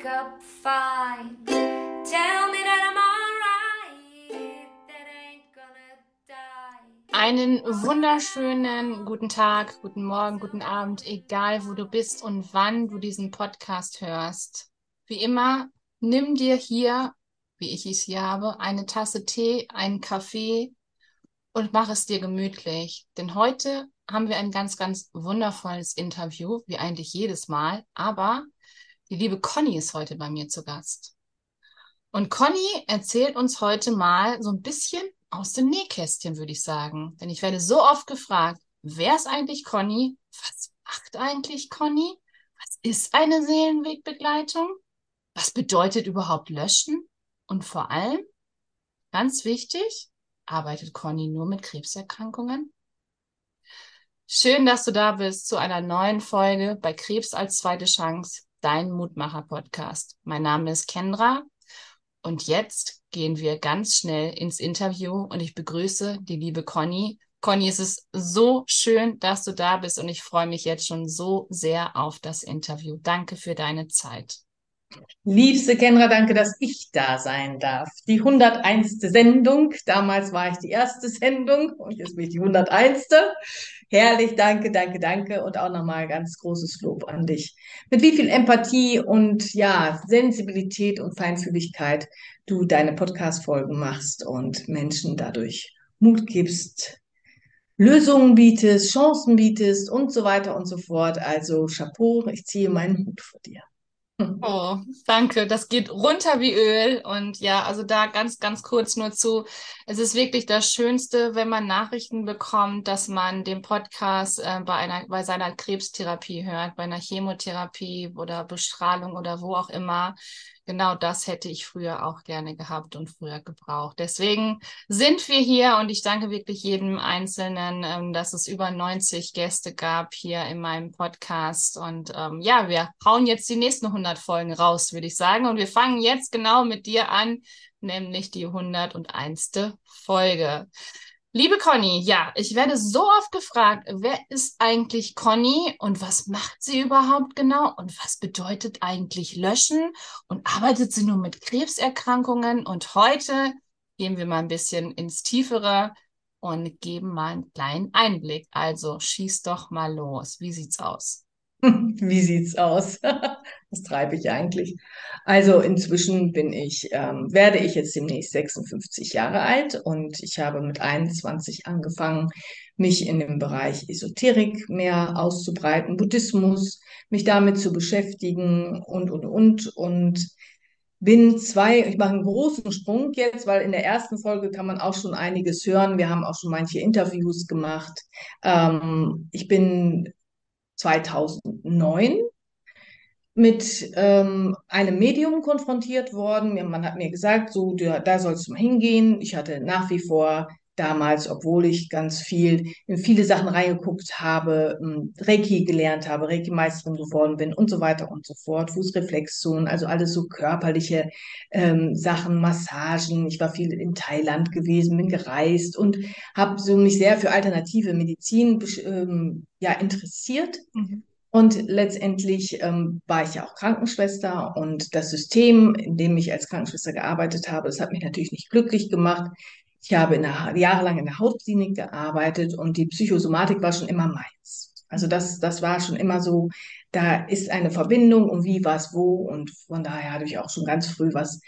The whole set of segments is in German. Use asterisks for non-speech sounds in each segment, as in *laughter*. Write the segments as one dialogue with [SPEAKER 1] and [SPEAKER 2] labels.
[SPEAKER 1] wake up fine. Tell me that I'm alright. That ain't gonna die.
[SPEAKER 2] Einen wunderschönen guten Tag, guten Morgen, guten Abend, egal wo du bist und wann du diesen Podcast hörst. Wie immer, nimm dir hier, wie ich es hier habe, eine Tasse Tee, einen Kaffee und mach es dir gemütlich. Denn heute haben wir ein ganz, ganz wundervolles Interview, wie eigentlich jedes Mal. Aber die liebe Conny ist heute bei mir zu Gast. Und Conny erzählt uns heute mal so ein bisschen aus dem Nähkästchen, würde ich sagen. Denn ich werde so oft gefragt, wer ist eigentlich Conny? Was macht eigentlich Conny? Was ist eine Seelenwegbegleitung? Was bedeutet überhaupt löschen? Und vor allem, ganz wichtig, arbeitet Conny nur mit Krebserkrankungen? Schön, dass du da bist zu einer neuen Folge bei Krebs als zweite Chance, dein Mutmacher-Podcast. Mein Name ist Kendra und jetzt gehen wir ganz schnell ins Interview und ich begrüße die liebe Conny. Conny, es ist so schön, dass du da bist und ich freue mich jetzt schon so sehr auf das Interview. Danke für deine Zeit.
[SPEAKER 3] Liebste Kendra, danke, dass ich da sein darf. Die 101. Sendung. Damals war ich die erste Sendung und jetzt bin ich die 101. Herrlich, danke, danke, danke und auch nochmal ganz großes Lob an dich. Mit wie viel Empathie und ja, Sensibilität und Feinfühligkeit du deine Podcast-Folgen machst und Menschen dadurch Mut gibst, Lösungen bietest, Chancen bietest und so weiter und so fort. Also Chapeau, ich ziehe meinen Hut vor dir. *laughs*
[SPEAKER 2] Oh, danke. Das geht runter wie Öl. Und ja, also da ganz, ganz kurz nur zu. Es ist wirklich das Schönste, wenn man Nachrichten bekommt, dass man den Podcast äh, bei einer, bei seiner Krebstherapie hört, bei einer Chemotherapie oder Bestrahlung oder wo auch immer genau das hätte ich früher auch gerne gehabt und früher gebraucht. Deswegen sind wir hier und ich danke wirklich jedem Einzelnen, ähm, dass es über 90 Gäste gab hier in meinem Podcast. Und ähm, ja, wir hauen jetzt die nächsten 100 Folgen raus, würde ich sagen. Und wir fangen jetzt genau mit dir an, nämlich die 101. Folge. Liebe Conny, ja, ich werde so oft gefragt, wer ist eigentlich Conny und was macht sie überhaupt genau und was bedeutet eigentlich löschen und arbeitet sie nur mit Krebserkrankungen? Und heute gehen wir mal ein bisschen ins Tiefere und geben mal einen kleinen Einblick. Also schieß doch mal los. Wie sieht's aus? *laughs*
[SPEAKER 3] Wie sieht's aus? *laughs* Was treibe ich eigentlich? Also inzwischen bin ich, ähm, werde ich jetzt demnächst 56 Jahre alt und ich habe mit 21 angefangen, mich in dem Bereich Esoterik mehr auszubreiten, Buddhismus, mich damit zu beschäftigen und, und, und. Und bin zwei, ich mache einen großen Sprung jetzt, weil in der ersten Folge kann man auch schon einiges hören. Wir haben auch schon manche Interviews gemacht. Ähm, ich bin 2009 mit ähm, einem Medium konfrontiert worden. Man hat mir gesagt, so, da, da sollst du mal hingehen. Ich hatte nach wie vor damals, obwohl ich ganz viel in viele Sachen reingeguckt habe, ähm, Reiki gelernt habe, Reiki-Meisterin geworden bin und so weiter und so fort, Fußreflexion, also alles so körperliche ähm, Sachen, Massagen. Ich war viel in Thailand gewesen, bin gereist und habe so mich sehr für alternative Medizin ähm, ja interessiert. Mhm. Und letztendlich ähm, war ich ja auch Krankenschwester und das System, in dem ich als Krankenschwester gearbeitet habe, das hat mich natürlich nicht glücklich gemacht. Ich habe in der, jahrelang in der Hautklinik gearbeitet und die Psychosomatik war schon immer meins. Also das, das war schon immer so, da ist eine Verbindung und wie, was, wo und von daher hatte ich auch schon ganz früh was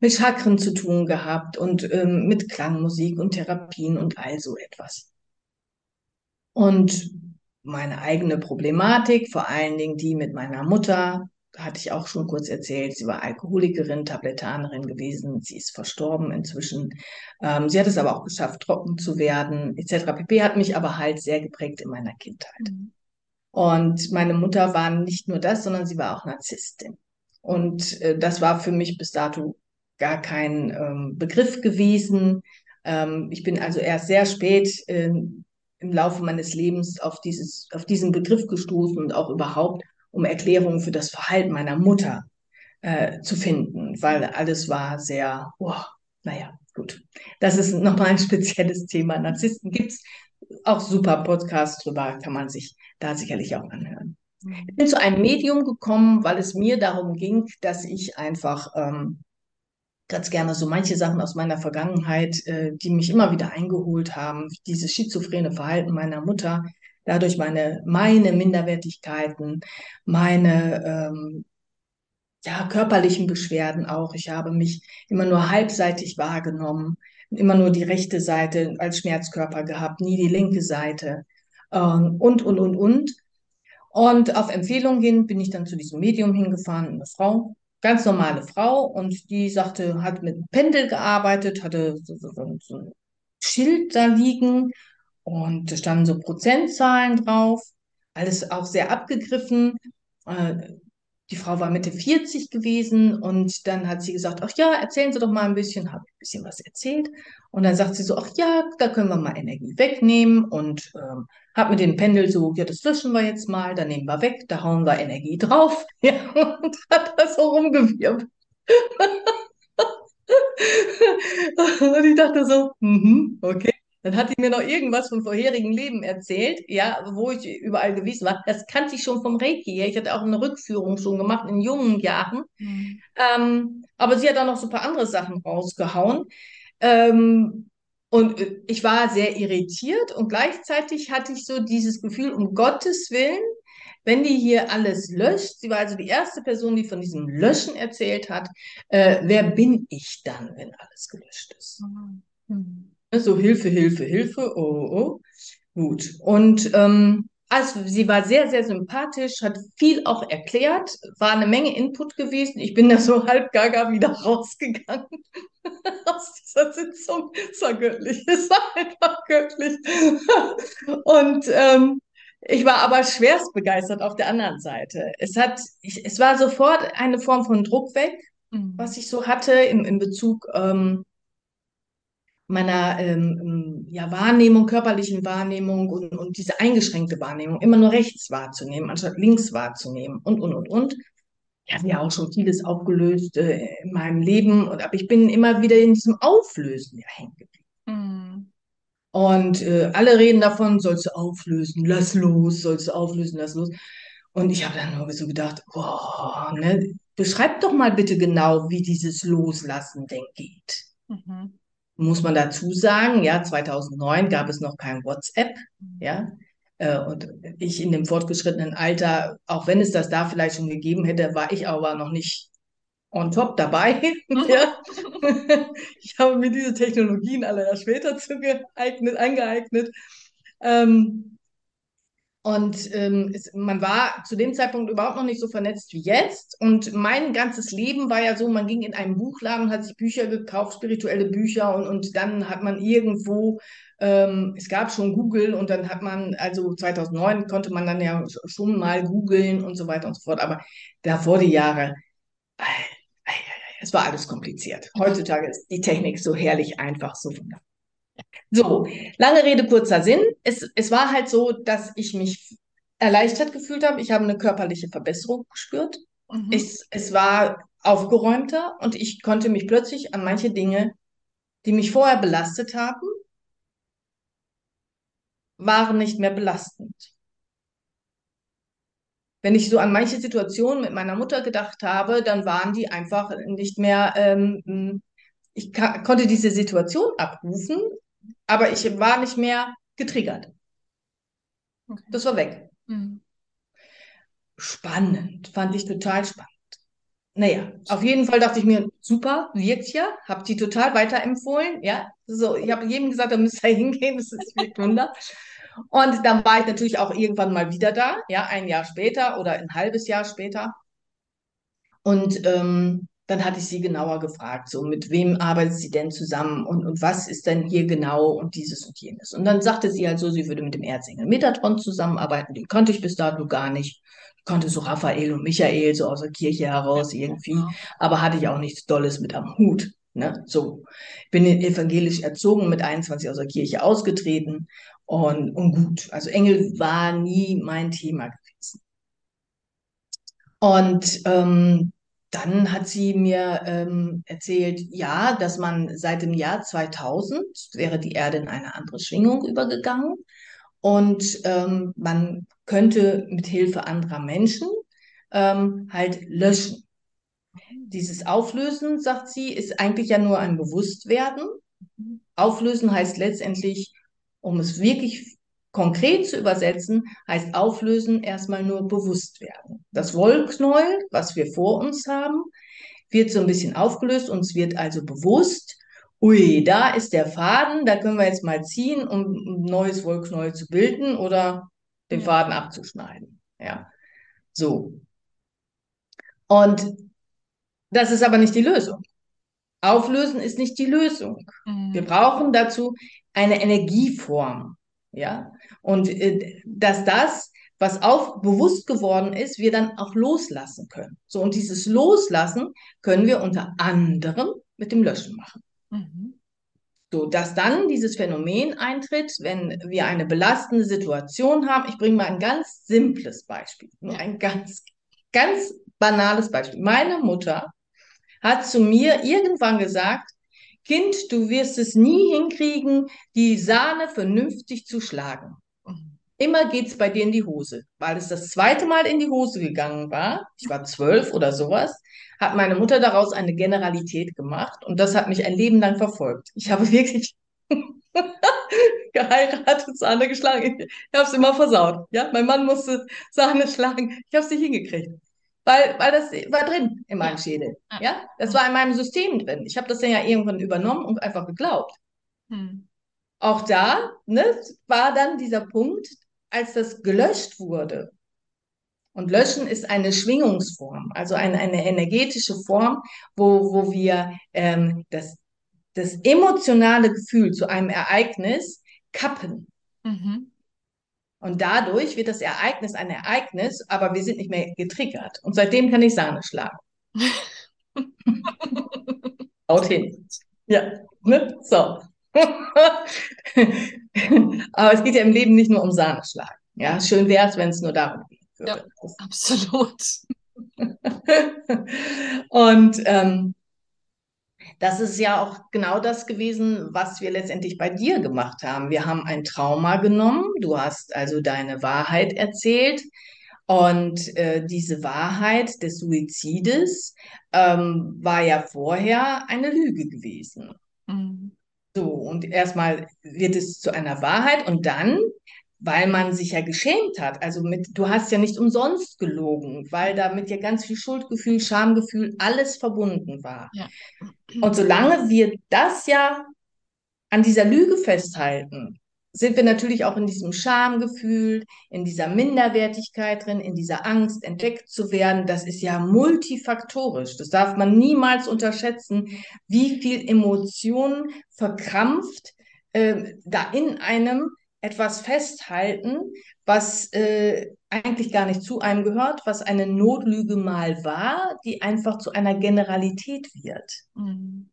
[SPEAKER 3] mit Chakren zu tun gehabt und ähm, mit Klangmusik und Therapien und all so etwas. Und meine eigene Problematik, vor allen Dingen die mit meiner Mutter, hatte ich auch schon kurz erzählt. Sie war Alkoholikerin, Tablettanerin gewesen. Sie ist verstorben inzwischen. Ähm, sie hat es aber auch geschafft, trocken zu werden, etc. pp. Hat mich aber halt sehr geprägt in meiner Kindheit. Mhm. Und meine Mutter war nicht nur das, sondern sie war auch Narzisstin. Und äh, das war für mich bis dato gar kein ähm, Begriff gewesen. Ähm, ich bin also erst sehr spät äh, im Laufe meines Lebens auf dieses, auf diesen Begriff gestoßen und auch überhaupt um Erklärungen für das Verhalten meiner Mutter äh, zu finden, weil alles war sehr, oh, naja, gut. Das ist nochmal ein *laughs* spezielles Thema. Narzissten gibt's auch super Podcasts drüber, kann man sich da sicherlich auch anhören. Ich bin zu einem Medium gekommen, weil es mir darum ging, dass ich einfach ähm, ganz gerne so manche Sachen aus meiner Vergangenheit, äh, die mich immer wieder eingeholt haben, dieses schizophrene Verhalten meiner Mutter, dadurch meine, meine Minderwertigkeiten, meine ähm, ja, körperlichen Beschwerden auch. Ich habe mich immer nur halbseitig wahrgenommen, immer nur die rechte Seite als Schmerzkörper gehabt, nie die linke Seite ähm, und, und, und, und. Und auf Empfehlung hin bin ich dann zu diesem Medium hingefahren, eine Frau, ganz normale Frau, und die sagte, hat mit einem Pendel gearbeitet, hatte so, so, so, so ein Schild da liegen und da standen so Prozentzahlen drauf, alles auch sehr abgegriffen. Äh, die Frau war Mitte 40 gewesen und dann hat sie gesagt, ach ja, erzählen Sie doch mal ein bisschen, habe ein bisschen was erzählt. Und dann sagt sie so, ach ja, da können wir mal Energie wegnehmen und ähm, hat mit dem Pendel so, ja, das löschen wir jetzt mal, da nehmen wir weg, da hauen wir Energie drauf. *laughs* Ja, und hat das so rumgewirbt. *laughs* und ich dachte so, mhm, okay. Dann hat die mir noch irgendwas vom vorherigen Leben erzählt, ja, wo ich überall gewesen war. Das kannte ich schon vom Reiki her. Ich hatte auch eine Rückführung schon gemacht in jungen Jahren.
[SPEAKER 2] Mhm.
[SPEAKER 3] Ähm, aber sie hat auch noch so ein paar andere Sachen rausgehauen. Ähm, und äh, ich war sehr irritiert und gleichzeitig hatte ich so dieses Gefühl, um Gottes Willen, wenn die hier alles löscht, sie war also die erste Person, die von diesem Löschen erzählt hat, äh, wer bin ich dann, wenn alles gelöscht ist?
[SPEAKER 2] Mhm.
[SPEAKER 3] So Hilfe, Hilfe, Hilfe, oh, oh. oh. Gut. Und ähm, also sie war sehr, sehr sympathisch, hat viel auch erklärt, war eine Menge Input gewesen. Ich bin da so halb gaga wieder *laughs* rausgegangen aus dieser Sitzung. Es war göttlich, *laughs* es war einfach göttlich. Und ähm, ich war aber schwerst begeistert auf der anderen Seite. Es hat, ich, es war sofort eine Form von Druck weg,
[SPEAKER 2] Mhm.
[SPEAKER 3] was ich so hatte im, in Bezug ähm, meiner ähm, ja, Wahrnehmung, körperlichen Wahrnehmung und, und diese eingeschränkte Wahrnehmung, immer nur rechts wahrzunehmen, anstatt links wahrzunehmen und, und, und, und. Ich habe ja auch schon vieles aufgelöst äh, in meinem Leben, und, aber ich bin immer wieder in diesem Auflösen ja hängen geblieben.
[SPEAKER 2] Mhm.
[SPEAKER 3] Und äh, alle reden davon, sollst du auflösen, lass los, sollst du auflösen, lass los. Und ich habe dann nur so gedacht, boah, ne, beschreib doch mal bitte genau, wie dieses Loslassen denn geht
[SPEAKER 2] Mhm.
[SPEAKER 3] Muss man dazu sagen, ja, 2009 gab es noch kein WhatsApp, ja, äh, und ich in dem fortgeschrittenen Alter, auch wenn es das da vielleicht schon gegeben hätte, war ich aber noch nicht on top dabei, *laughs* ja. *laughs* Ich habe mir diese Technologien alle erst später zugeeignet, angeeignet. Ähm, und ähm, es, man war zu dem Zeitpunkt überhaupt noch nicht so vernetzt wie jetzt. Und mein ganzes Leben war ja so, man ging in einen Buchladen hat sich Bücher gekauft, spirituelle Bücher. Und, und dann hat man irgendwo, ähm, es gab schon Google und dann hat man, also 2009 konnte man dann ja schon mal googeln und so weiter und so fort. Aber davor die Jahre, es war alles kompliziert. *laughs* Heutzutage ist die Technik so herrlich einfach, so wunderbar. So, lange Rede, kurzer Sinn. Es, es war halt so, dass ich mich erleichtert gefühlt habe. Ich habe eine körperliche Verbesserung gespürt.
[SPEAKER 2] Mhm.
[SPEAKER 3] Es, es war aufgeräumter und ich konnte mich plötzlich an manche Dinge, die mich vorher belastet haben, waren nicht mehr belastend. Wenn ich so an manche Situationen mit meiner Mutter gedacht habe, dann waren die einfach nicht mehr, ähm, ich konnte diese Situation abrufen, aber ich war nicht mehr getriggert.
[SPEAKER 2] Okay.
[SPEAKER 3] Das war weg.
[SPEAKER 2] Mhm.
[SPEAKER 3] Spannend, fand ich total spannend. Naja, auf jeden Fall dachte ich mir, super, wirkt ja, hab die total weiterempfohlen, ja. So, ich habe jedem gesagt, da müsst ihr *laughs* hingehen, das ist wirkt Wunder. Und dann war ich natürlich auch irgendwann mal wieder da, ja, ein Jahr später oder ein halbes Jahr später. Und ähm, dann hatte ich sie genauer gefragt, so mit wem arbeitet sie denn zusammen und, und was ist denn hier genau und dieses und jenes. Und dann sagte sie halt so, sie würde mit dem Erzengel Metatron zusammenarbeiten, den kannte ich bis dato gar nicht. Ich konnte so Raphael und Michael so aus der Kirche heraus irgendwie, aber hatte ich auch nichts Dolles mit am Hut. Ne? So, ich bin evangelisch erzogen, mit 21 aus der Kirche ausgetreten und, und gut. Also Engel war nie mein Thema gewesen. Und ähm, dann hat sie mir ähm, erzählt, ja, dass man seit dem Jahr 2000 wäre die Erde in eine andere Schwingung übergegangen und ähm, man könnte mit Hilfe anderer Menschen ähm, halt löschen. Dieses Auflösen, sagt sie, ist eigentlich ja nur ein Bewusstwerden. Auflösen heißt letztendlich, um es wirklich konkret zu übersetzen, heißt auflösen erstmal nur bewusst werden. Das Wollknäuel, was wir vor uns haben, wird so ein bisschen aufgelöst. Uns wird also bewusst, ui, da ist der Faden, da können wir jetzt mal ziehen, um ein neues Wollknäuel zu bilden oder den. Faden abzuschneiden. Ja, so. Und das ist aber nicht die Lösung. Auflösen ist nicht die Lösung. Wir
[SPEAKER 2] Mhm.
[SPEAKER 3] brauchen dazu eine Energieform, ja. Und äh, dass das, was auf bewusst geworden ist, wir dann auch loslassen können. So, und dieses Loslassen können wir unter anderem mit dem Löschen machen.
[SPEAKER 2] Mhm.
[SPEAKER 3] So, dass dann dieses Phänomen eintritt, wenn wir eine belastende Situation haben. Ich bringe mal ein ganz simples Beispiel, nur ein ganz, ganz banales Beispiel. Meine Mutter hat zu mir irgendwann gesagt, Kind, du wirst es nie hinkriegen, die Sahne vernünftig zu schlagen. Immer geht's bei dir in die Hose. Weil es das zweite Mal in die Hose gegangen war, ich war zwölf oder sowas, hat meine Mutter daraus eine Generalität gemacht und das hat mich ein Leben lang verfolgt. Ich habe *laughs* wirklich *laughs* geheiratet, Sahne geschlagen. Ich habe es immer versaut. Ja, mein Mann musste Sahne schlagen. Ich habe es nicht hingekriegt. Weil, weil das war drin in meinem
[SPEAKER 2] Ja.
[SPEAKER 3] Schädel.
[SPEAKER 2] Ja.
[SPEAKER 3] Das war in meinem System drin. Ich habe das dann ja irgendwann übernommen und einfach geglaubt.
[SPEAKER 2] Mhm.
[SPEAKER 3] Auch da, ne, war dann dieser Punkt, als das gelöscht wurde. Und löschen ist eine Schwingungsform, also eine, eine energetische Form, wo, wo wir ähm, das, das emotionale Gefühl zu einem Ereignis kappen.
[SPEAKER 2] Mhm.
[SPEAKER 3] Und dadurch wird das Ereignis ein Ereignis, aber wir sind nicht mehr getriggert. Und seitdem kann ich Sahne schlagen. *laughs* Haut hin. Ja, ne? So. *laughs* Aber es geht ja im Leben nicht nur um Sahne schlagen. Ja, schön wäre es, wenn es nur darum gehen
[SPEAKER 2] Ja. Absolut. *laughs*
[SPEAKER 3] Und ähm, das ist ja auch genau das gewesen, was wir letztendlich bei dir gemacht haben. Wir haben ein Trauma genommen, du hast also deine Wahrheit erzählt und äh, diese Wahrheit des Suizides ähm, war ja vorher eine Lüge gewesen.
[SPEAKER 2] Mhm.
[SPEAKER 3] So, und erstmal wird es zu einer Wahrheit und dann, weil man sich ja geschämt hat, also mit, du hast ja nicht umsonst gelogen, weil damit ja ganz viel Schuldgefühl, Schamgefühl, alles verbunden war.
[SPEAKER 2] Ja.
[SPEAKER 3] Und solange wir das ja an dieser Lüge festhalten, sind wir natürlich auch in diesem Schamgefühl, in dieser Minderwertigkeit drin, in dieser Angst, entdeckt zu werden. Das ist ja multifaktorisch. Das darf man niemals unterschätzen, wie viel Emotionen verkrampft äh, da in einem etwas festhalten, was äh, eigentlich gar nicht zu einem gehört, was eine Notlüge mal war, die einfach zu einer Generalität wird
[SPEAKER 2] Mhm.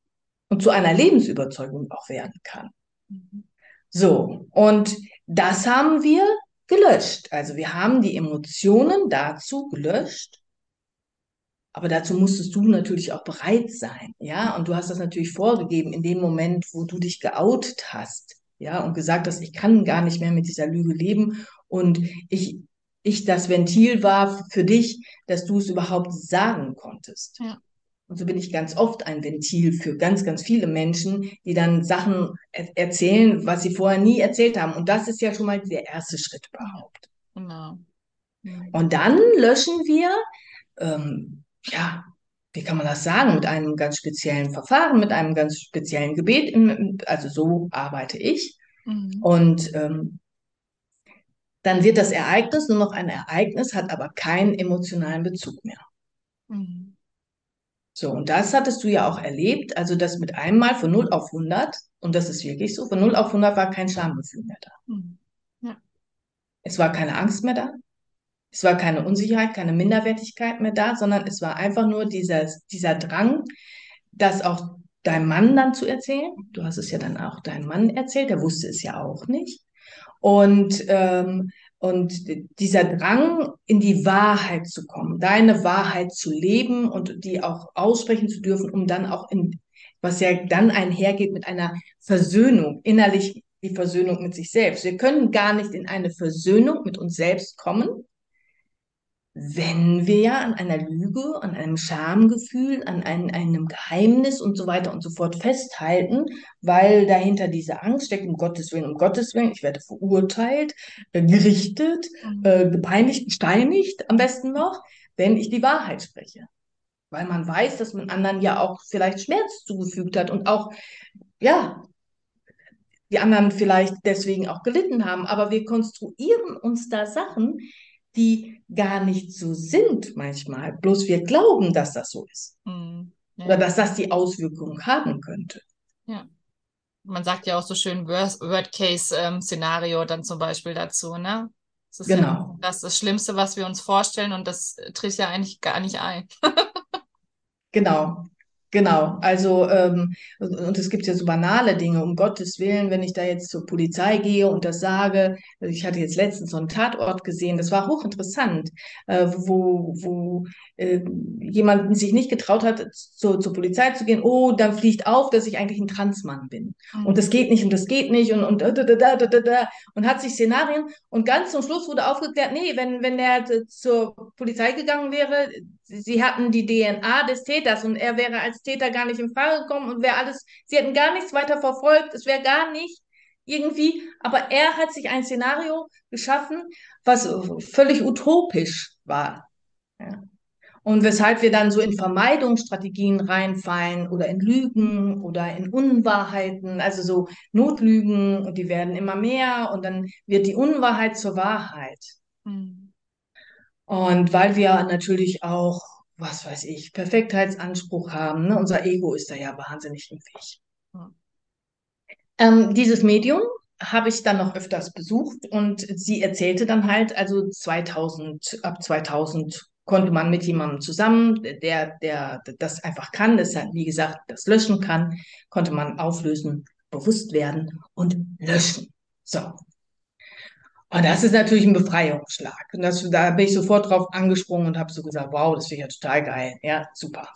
[SPEAKER 3] und zu einer Lebensüberzeugung auch werden kann.
[SPEAKER 2] Mhm.
[SPEAKER 3] So, und das haben wir gelöscht. Also wir haben die Emotionen dazu gelöscht. Aber dazu musstest du natürlich auch bereit sein, ja? Und du hast das natürlich vorgegeben in dem Moment, wo du dich geoutet hast, ja, und gesagt hast, ich kann gar nicht mehr mit dieser Lüge leben und ich, ich das Ventil war für dich, dass du es überhaupt sagen konntest.
[SPEAKER 2] Ja.
[SPEAKER 3] Und so bin ich ganz oft ein Ventil für ganz, ganz viele Menschen, die dann Sachen er erzählen, was sie vorher nie erzählt haben. Und das ist ja schon mal der erste Schritt überhaupt.
[SPEAKER 2] Genau. Mhm.
[SPEAKER 3] Und dann löschen wir, ähm, ja, wie kann man das sagen, mit einem ganz speziellen Verfahren, mit einem ganz speziellen Gebet. Im, also so arbeite ich.
[SPEAKER 2] Mhm.
[SPEAKER 3] Und ähm, dann wird das Ereignis nur noch ein Ereignis, hat aber keinen emotionalen Bezug mehr.
[SPEAKER 2] Mhm.
[SPEAKER 3] So, und das hattest du ja auch erlebt, also das mit einem Mal von 0 auf 100, und das ist wirklich so, von 0 auf 100 war kein Schamgefühl mehr da.
[SPEAKER 2] Mhm. Ja.
[SPEAKER 3] Es war keine Angst mehr da. Es war keine Unsicherheit, keine Minderwertigkeit mehr da, sondern es war einfach nur dieser, dieser Drang, das auch deinem Mann dann zu erzählen. Du hast es ja dann auch deinem Mann erzählt, der wusste es ja auch nicht. Und, ähm, und dieser Drang, in die Wahrheit zu kommen, deine Wahrheit zu leben und die auch aussprechen zu dürfen, um dann auch in, was ja dann einhergeht mit einer Versöhnung, innerlich die Versöhnung mit sich selbst. Wir können gar nicht in eine Versöhnung mit uns selbst kommen, wenn wir ja an einer Lüge, an einem Schamgefühl, an ein, einem Geheimnis und so weiter und so fort festhalten, weil dahinter diese Angst steckt, um Gottes Willen, um Gottes Willen, ich werde verurteilt, äh, gerichtet,
[SPEAKER 2] Mhm.
[SPEAKER 3] äh, gepeinigt, gesteinigt am besten noch, wenn ich die Wahrheit spreche. Weil man weiß, dass man anderen ja auch vielleicht Schmerz zugefügt hat und auch, ja, die anderen vielleicht deswegen auch gelitten haben. Aber wir konstruieren uns da Sachen, die gar nicht so sind manchmal. Bloß wir glauben, dass das so ist.
[SPEAKER 2] Mhm.
[SPEAKER 3] Oder
[SPEAKER 2] Ja.
[SPEAKER 3] dass das die Auswirkungen haben könnte.
[SPEAKER 2] Ja. Man sagt ja auch so schön Worst- Word-Case-Szenario dann zum Beispiel dazu, ne? Das ist ja
[SPEAKER 3] Genau.
[SPEAKER 2] das, das Schlimmste, was wir uns vorstellen und das tritt ja eigentlich gar nicht ein. *laughs*
[SPEAKER 3] Genau, genau. Also, ähm, und es gibt ja so banale Dinge, um Gottes Willen, wenn ich da jetzt zur Polizei gehe und das sage, also ich hatte jetzt letztens so einen Tatort gesehen, das war hochinteressant, äh, wo, wo äh, jemand sich nicht getraut hat, zur, zur Polizei zu gehen, oh, dann fliegt auf, dass ich eigentlich ein Transmann bin. Und
[SPEAKER 2] Mhm.
[SPEAKER 3] das geht nicht und das geht nicht und, und, da, da, da, da, da, da, und hat sich Szenarien und ganz zum Schluss wurde aufgeklärt, nee, wenn, wenn er t- zur Polizei gegangen wäre, sie, hatten die DNA des Täters und er wäre als Täter gar nicht in Frage gekommen und wäre alles, sie hätten gar nichts weiter verfolgt, es wäre gar nicht irgendwie, aber er hat sich ein Szenario geschaffen, was völlig utopisch war. Ja. Und weshalb wir dann so in Vermeidungsstrategien reinfallen oder in Lügen oder in Unwahrheiten, also so Notlügen und die werden immer mehr und dann wird die Unwahrheit zur Wahrheit.
[SPEAKER 2] Mhm.
[SPEAKER 3] Und weil wir natürlich auch, was weiß ich, Perfektheitsanspruch haben, ne? Unser Ego ist da ja wahnsinnig im.
[SPEAKER 2] Ja.
[SPEAKER 3] Ähm, dieses Medium habe ich dann noch öfters besucht und sie erzählte dann halt, also 2000, ab 2000 konnte man mit jemandem zusammen, der, der das einfach kann, das hat, wie gesagt, das löschen kann, konnte man auflösen, bewusst werden und löschen. So. Und das ist natürlich ein Befreiungsschlag. Und das, da bin ich sofort drauf angesprungen und habe so gesagt, wow, das finde ich ja total geil. Ja, super.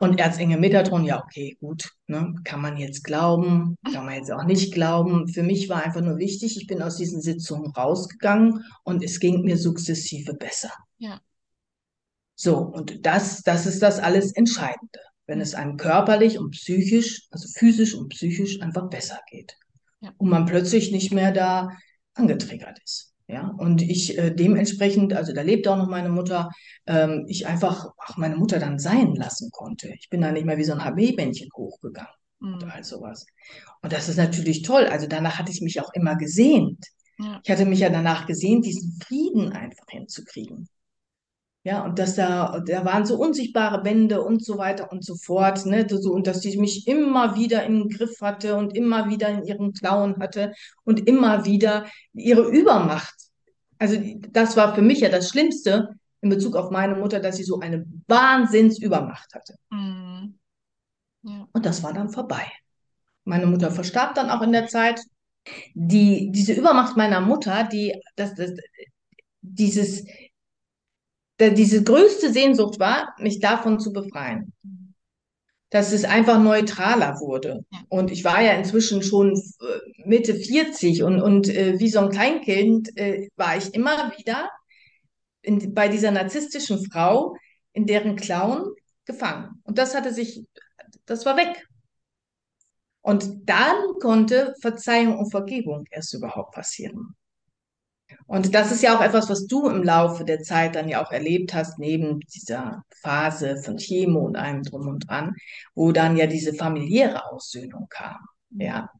[SPEAKER 3] Und Erzengel Metatron, ja, okay, gut, ne, kann man jetzt glauben, kann man jetzt auch nicht glauben. Für mich war einfach nur wichtig, ich bin aus diesen Sitzungen rausgegangen und es ging mir sukzessive besser.
[SPEAKER 2] Ja.
[SPEAKER 3] So, und das, das ist das alles Entscheidende, wenn es einem körperlich und psychisch, also physisch und psychisch einfach besser geht.
[SPEAKER 2] Ja.
[SPEAKER 3] Und man plötzlich nicht mehr da angetriggert ist. Ja, und ich äh, dementsprechend, also da lebt auch noch meine Mutter, ähm, ich einfach auch meine Mutter dann sein lassen konnte. Ich bin da nicht mehr wie so ein HB-Bändchen hochgegangen und
[SPEAKER 2] Mhm.
[SPEAKER 3] all sowas. Und das ist natürlich toll. Also danach hatte ich mich auch immer gesehnt.
[SPEAKER 2] Ja.
[SPEAKER 3] Ich hatte mich ja danach gesehnt, diesen Frieden einfach hinzukriegen. Ja, und dass da, da waren so unsichtbare Bände und so weiter und so fort, ne, so, und dass die mich immer wieder im Griff hatte und immer wieder in ihren Klauen hatte und immer wieder ihre Übermacht. Also das war für mich ja das Schlimmste in Bezug auf meine Mutter, dass sie so eine Wahnsinnsübermacht hatte.
[SPEAKER 2] Mhm. Ja.
[SPEAKER 3] Und das war dann vorbei. Meine Mutter verstarb dann auch in der Zeit. Die, diese Übermacht meiner Mutter, die, das, das, dieses, diese größte Sehnsucht war, mich davon zu befreien. Dass es einfach neutraler wurde. Und ich war ja inzwischen schon äh, Mitte 40 und, und äh, wie so ein Kleinkind äh, war ich immer wieder in, bei dieser narzisstischen Frau, in deren Klauen gefangen. Und das hatte sich, das war weg. Und dann konnte Verzeihung und Vergebung erst überhaupt passieren. Und das ist ja auch etwas, was du im Laufe der Zeit dann ja auch erlebt hast, neben dieser Phase von Chemo und allem drum und dran, wo dann ja diese familiäre Aussöhnung kam. Ja.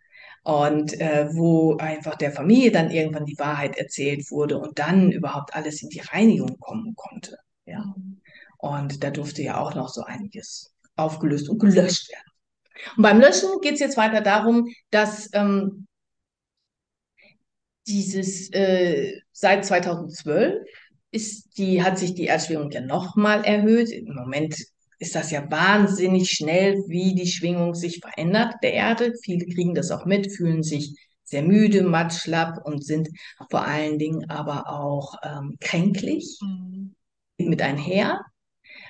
[SPEAKER 3] Und äh, wo einfach der Familie dann irgendwann die Wahrheit erzählt wurde und dann überhaupt alles in die Reinigung kommen konnte. Ja. Und da durfte ja auch noch so einiges aufgelöst und gelöscht werden. Und beim Löschen geht es jetzt weiter darum, dass ähm, dieses äh, seit 2012 ist die, hat sich die Erdschwingung ja nochmal erhöht. Im Moment ist das ja wahnsinnig schnell, wie die Schwingung sich verändert der Erde. Viele kriegen das auch mit, fühlen sich sehr müde, matt, schlapp und sind vor allen Dingen aber auch ähm, kränklich
[SPEAKER 2] Mhm.
[SPEAKER 3] mit einher.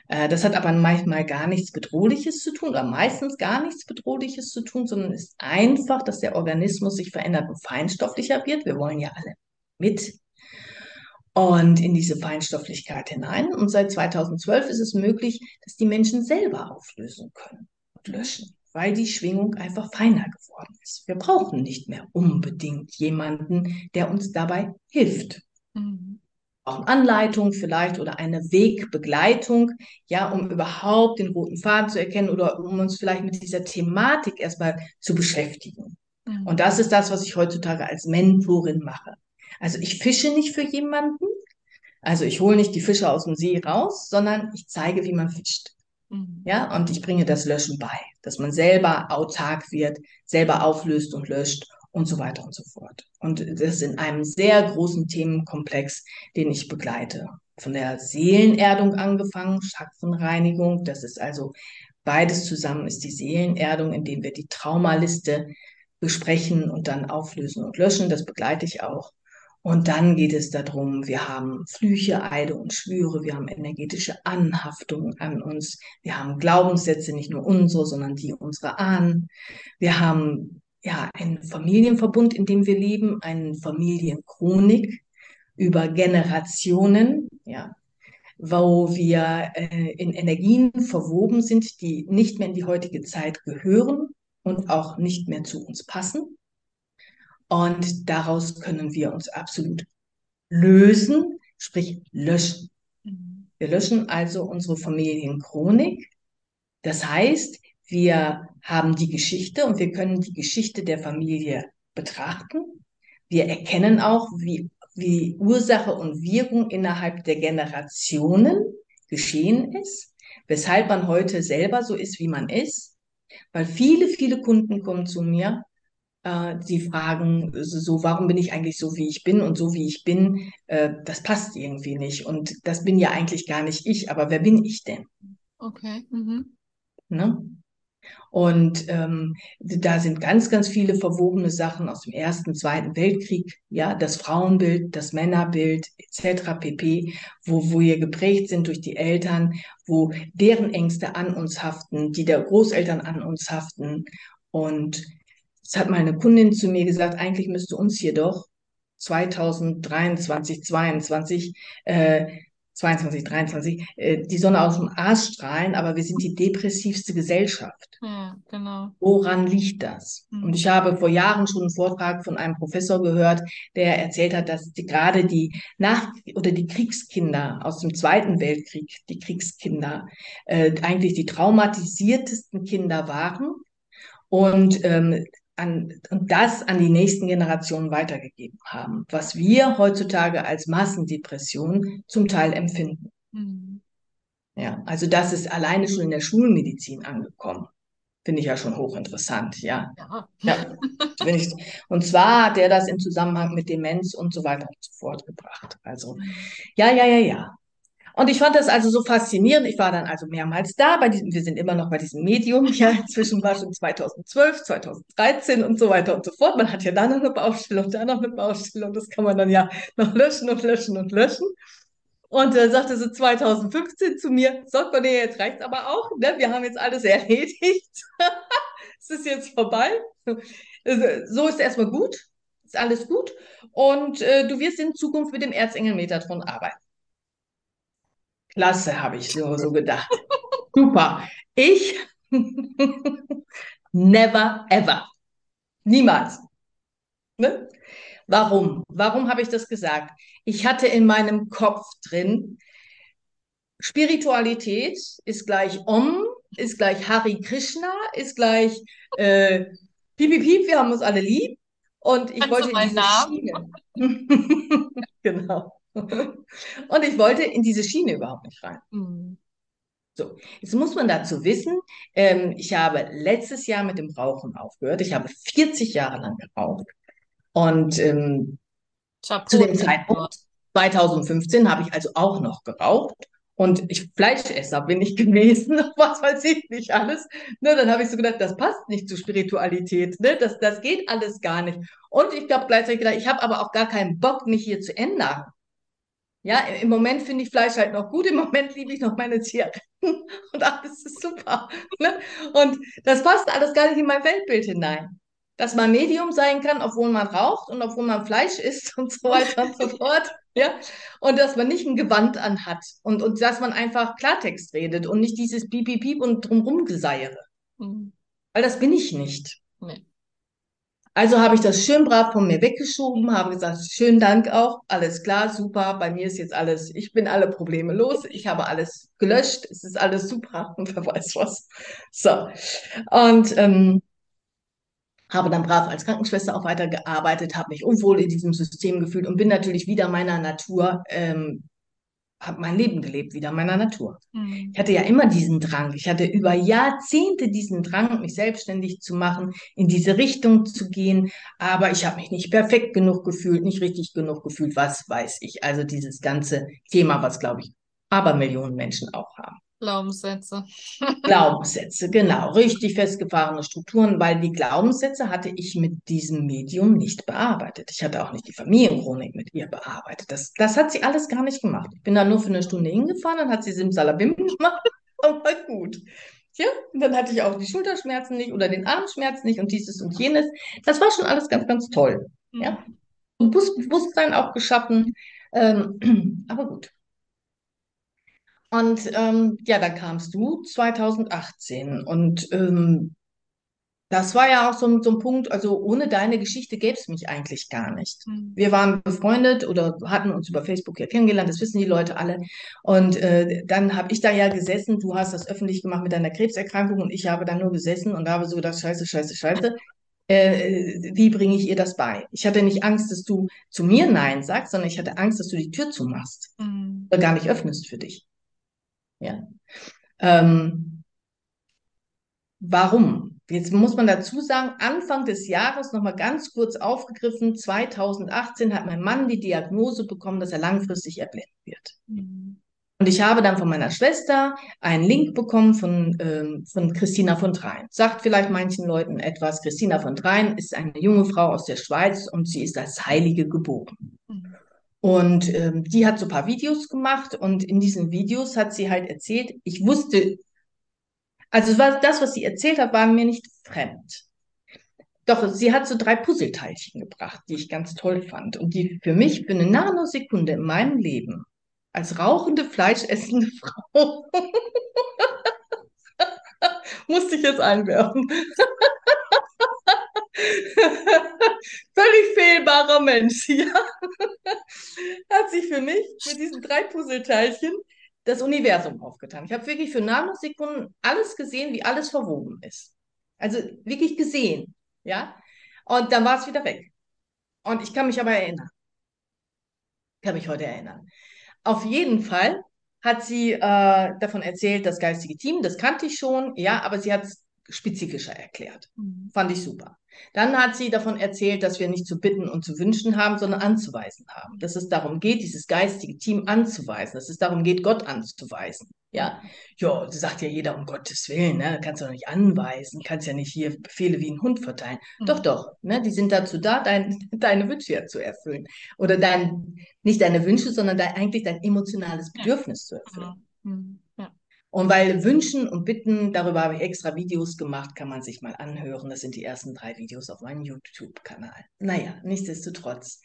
[SPEAKER 3] Äh, das hat aber manchmal gar nichts Bedrohliches zu tun oder meistens gar nichts Bedrohliches zu tun, sondern ist einfach, dass der Organismus sich verändert und feinstofflicher wird. Wir wollen ja alle mit und in diese Feinstofflichkeit hinein. Und seit 2012 ist es möglich, dass die Menschen selber auflösen können und löschen, weil die Schwingung einfach feiner geworden ist. Wir brauchen nicht mehr unbedingt jemanden, der uns dabei hilft. Mhm. Auch Anleitung vielleicht oder eine Wegbegleitung, ja, um überhaupt den roten Faden zu erkennen oder um uns vielleicht mit dieser Thematik erstmal zu beschäftigen. Mhm. Und das ist das, was ich heutzutage als Mentorin mache. Also ich fische nicht für jemanden, also ich hole nicht die Fische aus dem See raus, sondern ich zeige, wie man fischt. Mhm. Ja, und ich bringe das Löschen bei, dass man selber autark wird, selber auflöst und löscht und so weiter und so fort. Und das in einem sehr großen Themenkomplex, den ich begleite. Von der Seelenerdung angefangen, Chakrenreinigung, das ist also beides zusammen ist die Seelenerdung, indem wir die Traumaliste besprechen und dann auflösen und löschen. Das begleite ich auch. Und dann geht es darum, wir haben Flüche, Eide und Schwüre, wir haben energetische Anhaftungen an uns, wir haben Glaubenssätze, nicht nur unsere, sondern die unserer Ahnen. Wir haben ja einen Familienverbund, in dem wir leben, eine Familienchronik über Generationen, ja, wo wir äh, in Energien verwoben sind, die nicht mehr in die heutige Zeit gehören und auch nicht mehr zu uns passen. Und daraus können wir uns absolut lösen, sprich löschen. Mhm. Wir löschen also unsere Familienchronik. Das heißt, wir haben die Geschichte und wir können die Geschichte der Familie betrachten. Wir erkennen auch, wie, wie Ursache und Wirkung innerhalb der Generationen geschehen ist, weshalb man heute selber so ist, wie man ist. Weil viele, viele Kunden kommen zu mir äh, sie fragen so, warum bin ich eigentlich so, wie ich bin und so, wie ich bin, äh, das passt irgendwie nicht. Und das bin ja eigentlich gar nicht ich, aber wer bin ich denn?
[SPEAKER 2] Okay. Mhm.
[SPEAKER 3] Ne? Und ähm, da sind ganz, ganz viele verwobene Sachen aus dem Ersten, Zweiten Weltkrieg, ja, das Frauenbild, das Männerbild etc. pp, wo, wo wir geprägt sind durch die Eltern, wo deren Ängste an uns haften, die der Großeltern an uns haften. Und es hat mal eine Kundin zu mir gesagt, eigentlich müsste uns hier doch 2023, 22, äh, 22, 23, äh, die Sonne aus dem Arsch strahlen, aber wir sind die depressivste Gesellschaft.
[SPEAKER 2] Ja, genau.
[SPEAKER 3] Woran liegt das? Mhm. Und ich habe vor Jahren schon einen Vortrag von einem Professor gehört, der erzählt hat, dass die, gerade die Nach- oder die Kriegskinder aus dem Zweiten Weltkrieg, die Kriegskinder, äh, eigentlich die traumatisiertesten Kinder waren. Und ähm, an, und das an die nächsten Generationen weitergegeben haben, was wir heutzutage als Massendepression zum Teil empfinden. Mhm. Ja, also das ist alleine schon in der Schulmedizin angekommen. Finde ich ja schon hochinteressant, ja. Ja. ja ich, und zwar hat er das in Zusammenhang mit Demenz und so weiter und so fort gebracht. Also, mhm. ja, ja, ja, ja. Und ich fand das also so faszinierend. Ich war dann also mehrmals da. Bei diesem, wir sind immer noch bei diesem Medium. *laughs* Ja, inzwischen war schon 2012, 2013 und so weiter und so fort. Man hat ja da noch eine Baustelle und da noch eine Baustelle und das kann man dann ja noch löschen und löschen und löschen. Und äh, sagte so 2015 zu mir, so Cornelia, jetzt reicht's aber auch. Ne? Wir haben jetzt alles erledigt. *laughs* es ist jetzt vorbei. So ist erstmal gut. Ist alles gut. Und äh, du wirst in Zukunft mit dem Erzengel Metatron arbeiten. Klasse, habe ich so, so gedacht. Super. Ich *laughs* never ever. Niemals. Ne? Warum? Warum habe ich das gesagt? Ich hatte in meinem Kopf drin, Spiritualität ist gleich Om, ist gleich Hari Krishna, ist gleich äh, Piep, piep, piep, wir haben uns alle lieb. Und ich Kannst wollte in diese Namen? Schiene. *laughs* genau. Und ich wollte in diese Schiene überhaupt nicht rein. Mhm. So, jetzt muss man dazu wissen, ähm, ich habe letztes Jahr mit dem Rauchen aufgehört. Ich habe 40 Jahre lang geraucht. Und ähm, zu dem Zeitpunkt, 2015, habe ich also auch noch geraucht. Und ich Fleischesser bin ich *laughs* gewesen, *laughs* was weiß ich nicht alles. Ne, dann habe ich so gedacht, das passt nicht zur Spiritualität. Ne? Das, das geht alles gar nicht. Und ich habe gleichzeitig gedacht, ich habe aber auch gar keinen Bock, mich hier zu ändern. Ja, im Moment finde ich Fleisch halt noch gut, im Moment liebe ich noch meine Zigaretten *laughs* und alles ist super. Ne? Und das passt alles gar nicht in mein Weltbild hinein. Dass man Medium sein kann, obwohl man raucht und obwohl man Fleisch *laughs* isst und so weiter und so *laughs* fort. Ja? Und dass man nicht ein Gewand anhat und, und dass man einfach Klartext redet und nicht dieses Piep, Piep, Piep und drumrum Geseiere.
[SPEAKER 2] Mhm.
[SPEAKER 3] Weil das bin ich nicht.
[SPEAKER 2] Nee.
[SPEAKER 3] Also habe ich das schön brav von mir weggeschoben, habe gesagt, schönen Dank auch, alles klar, super, bei mir ist jetzt alles, ich bin alle Probleme los, ich habe alles gelöscht, es ist alles super und *laughs* wer weiß was. So. Und ähm, habe dann brav als Krankenschwester auch weitergearbeitet, habe mich unwohl in diesem System gefühlt und bin natürlich wieder meiner Natur ähm, habe mein Leben gelebt, wieder meiner Natur.
[SPEAKER 2] Mhm.
[SPEAKER 3] Ich hatte ja immer diesen Drang. Ich hatte über Jahrzehnte diesen Drang, mich selbstständig zu machen, in diese Richtung zu gehen. Aber ich habe mich nicht perfekt genug gefühlt, nicht richtig genug gefühlt, was weiß ich. Also dieses ganze Thema, was, glaube ich, aber Millionen Menschen auch haben.
[SPEAKER 2] Glaubenssätze.
[SPEAKER 3] Glaubenssätze, genau, richtig festgefahrene Strukturen, weil die Glaubenssätze hatte ich mit diesem Medium nicht bearbeitet. Ich hatte auch nicht die Familienchronik mit ihr bearbeitet. Das, das hat sie alles gar nicht gemacht. Ich bin da nur für eine Stunde hingefahren, dann hat sie Simsalabim *laughs* gemacht, aber gut. Ja, dann hatte ich auch die Schulterschmerzen nicht oder den Armschmerz nicht und dieses und jenes. Das war schon alles ganz, ganz toll. Ja, und Bewusstsein auch geschaffen. Ähm, *clears throat* aber gut. Und ähm, ja, dann kamst du 2018 und ähm, das war ja auch so, ein- so ein Punkt, also ohne deine Geschichte gäbe es mich eigentlich gar nicht.
[SPEAKER 2] Mhm.
[SPEAKER 3] Wir waren befreundet oder hatten uns über Facebook ja kennengelernt, das wissen die Leute alle. Und äh, dann habe ich da ja gesessen, du hast das öffentlich gemacht mit deiner Krebserkrankung und ich habe da nur gesessen und habe so gedacht, scheiße, scheiße, scheiße. Äh, wie bringe ich ihr das bei? Ich hatte nicht Angst, dass du zu mir Nein sagst, sondern ich hatte Angst, dass du die Tür zumachst
[SPEAKER 2] Mhm.
[SPEAKER 3] oder gar nicht öffnest für dich. Ja. Ähm, warum? Jetzt muss man dazu sagen, Anfang des Jahres nochmal ganz kurz aufgegriffen, 2018 hat mein Mann die Diagnose bekommen, dass er langfristig erblinden wird.
[SPEAKER 2] Mhm.
[SPEAKER 3] Und ich habe dann von meiner Schwester einen Link bekommen von, ähm, von Christina von Dreien. Sagt vielleicht manchen Leuten etwas. Christina von Dreien ist eine junge Frau aus der Schweiz und sie ist als Heilige geboren.
[SPEAKER 2] Mhm.
[SPEAKER 3] Und ähm, die hat so ein paar Videos gemacht und in diesen Videos hat sie halt erzählt, ich wusste, also das, was sie erzählt hat, war mir nicht fremd. Doch sie hat so drei Puzzleteilchen gebracht, die ich ganz toll fand und die für mich für eine Nanosekunde in meinem Leben als rauchende, fleischessende *laughs* Frau *laughs* musste ich jetzt einwerfen. *laughs* Völlig fehlbarer Mensch, ja. Hat sich für mich mit diesen drei Puzzleteilchen das Universum aufgetan. Ich habe wirklich für Nanosekunden alles gesehen, wie alles verwoben ist. Also wirklich gesehen, ja. Und dann war es wieder weg. Und ich kann mich aber erinnern. Kann mich heute erinnern. Auf jeden Fall hat sie äh, davon erzählt, das geistige Team, das kannte ich schon, ja, aber sie hat es spezifischer erklärt.
[SPEAKER 2] Mhm.
[SPEAKER 3] Fand ich super. Dann hat sie davon erzählt, dass wir nicht zu bitten und zu wünschen haben, sondern anzuweisen haben. Dass es darum geht, dieses geistige Team anzuweisen, dass es darum geht, Gott anzuweisen. Ja, ja, das sagt ja jeder um Gottes Willen, ne? Kannst du doch nicht anweisen, kannst ja nicht hier Befehle wie ein Hund verteilen.
[SPEAKER 2] Mhm.
[SPEAKER 3] Doch, doch, ne? Die sind dazu da, dein, *laughs* deine Wünsche ja zu erfüllen. Oder dein, nicht deine Wünsche, sondern dein, eigentlich dein emotionales
[SPEAKER 2] Ja.
[SPEAKER 3] Bedürfnis zu erfüllen.
[SPEAKER 2] Mhm.
[SPEAKER 3] Und weil Wünschen und Bitten, darüber habe ich extra Videos gemacht, kann man sich mal anhören. Das sind die ersten drei Videos auf meinem YouTube-Kanal. Naja, nichtsdestotrotz.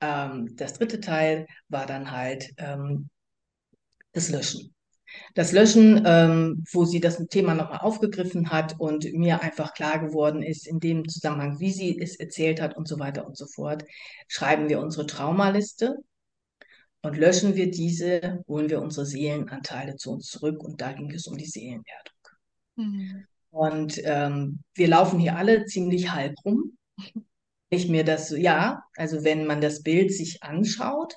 [SPEAKER 3] Ähm, das dritte Teil war dann halt ähm, das Löschen. Das Löschen, ähm, wo sie das Thema nochmal aufgegriffen hat und mir einfach klar geworden ist, in dem Zusammenhang, wie sie es erzählt hat und so weiter und so fort, schreiben wir unsere Traumaliste und löschen wir diese, holen wir unsere Seelenanteile zu uns zurück und da ging es um die Seelenerdung.
[SPEAKER 2] Mhm.
[SPEAKER 3] Und ähm, wir laufen hier alle ziemlich halb rum. Ich mir das so, ja, also wenn man das Bild sich anschaut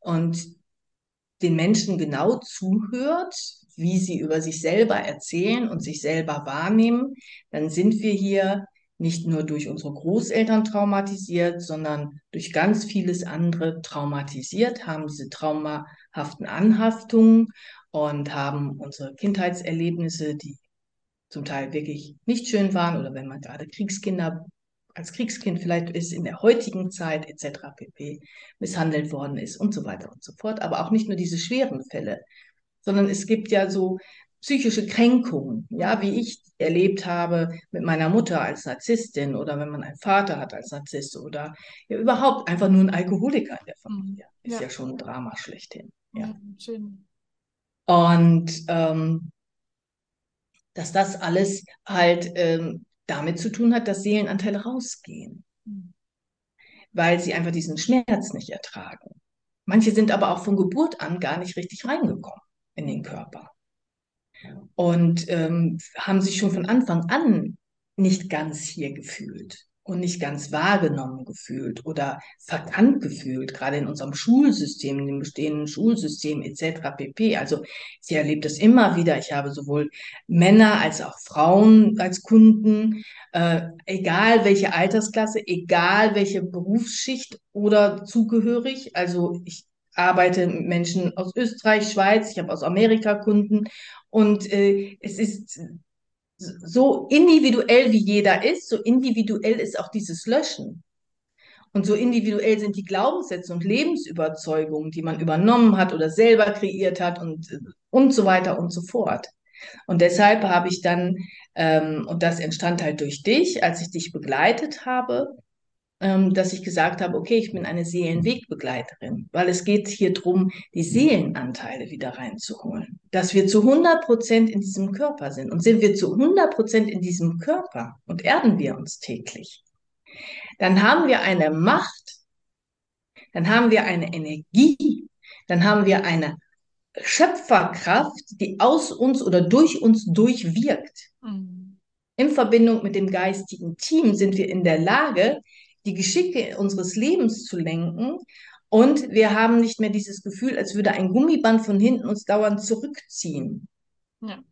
[SPEAKER 3] und den Menschen genau zuhört, wie sie über sich selber erzählen und sich selber wahrnehmen, dann sind wir hier nicht nur durch unsere Großeltern traumatisiert, sondern durch ganz vieles andere traumatisiert, haben diese traumahaften Anhaftungen und haben unsere Kindheitserlebnisse, die zum Teil wirklich nicht schön waren oder wenn man gerade Kriegskinder als Kriegskind vielleicht ist, in der heutigen Zeit etc. pp. misshandelt worden ist und so weiter und so fort. Aber auch nicht nur diese schweren Fälle, sondern es gibt ja so psychische Kränkungen, ja, wie ich erlebt habe mit meiner Mutter als Narzisstin oder wenn man einen Vater hat als Narzisst oder ja, überhaupt einfach nur ein Alkoholiker in der Familie. Ist ja, ja schon ein Drama schlechthin. Ja, ja schön. Und ähm, dass das alles halt ähm, damit zu tun hat, dass Seelenanteile rausgehen, mhm. weil sie einfach diesen Schmerz nicht ertragen. Manche sind aber auch von Geburt an gar nicht richtig reingekommen in den Körper und ähm, haben sich schon von Anfang an nicht ganz hier gefühlt und nicht ganz wahrgenommen gefühlt oder verkannt gefühlt, gerade in unserem Schulsystem, in dem bestehenden Schulsystem etc. pp. Also ich erlebe das immer wieder. Ich habe sowohl Männer als auch Frauen als Kunden, äh, egal welche Altersklasse, egal welche Berufsschicht oder zugehörig. Also ich arbeite mit Menschen aus Österreich, Schweiz, ich habe aus Amerika Kunden und äh, es ist so individuell wie jeder ist, so individuell ist auch dieses Löschen. Und so individuell sind die Glaubenssätze und Lebensüberzeugungen, die man übernommen hat oder selber kreiert hat und, und so weiter und so fort. Und deshalb habe ich dann, ähm, und das entstand halt durch dich, als ich dich begleitet habe, dass ich gesagt habe, okay, ich bin eine Seelenwegbegleiterin, weil es geht hier drum, die Seelenanteile wieder reinzuholen, dass wir zu 100 Prozent in diesem Körper sind. Und sind wir zu 100 Prozent in diesem Körper und erden wir uns täglich, dann haben wir eine Macht, dann haben wir eine Energie, dann haben wir eine Schöpferkraft, die aus uns oder durch uns durchwirkt. Mhm. In Verbindung mit dem geistigen Team sind wir in der Lage, die Geschicke unseres Lebens zu lenken. Und wir haben nicht mehr dieses Gefühl, als würde ein Gummiband von hinten uns dauernd zurückziehen. Ja.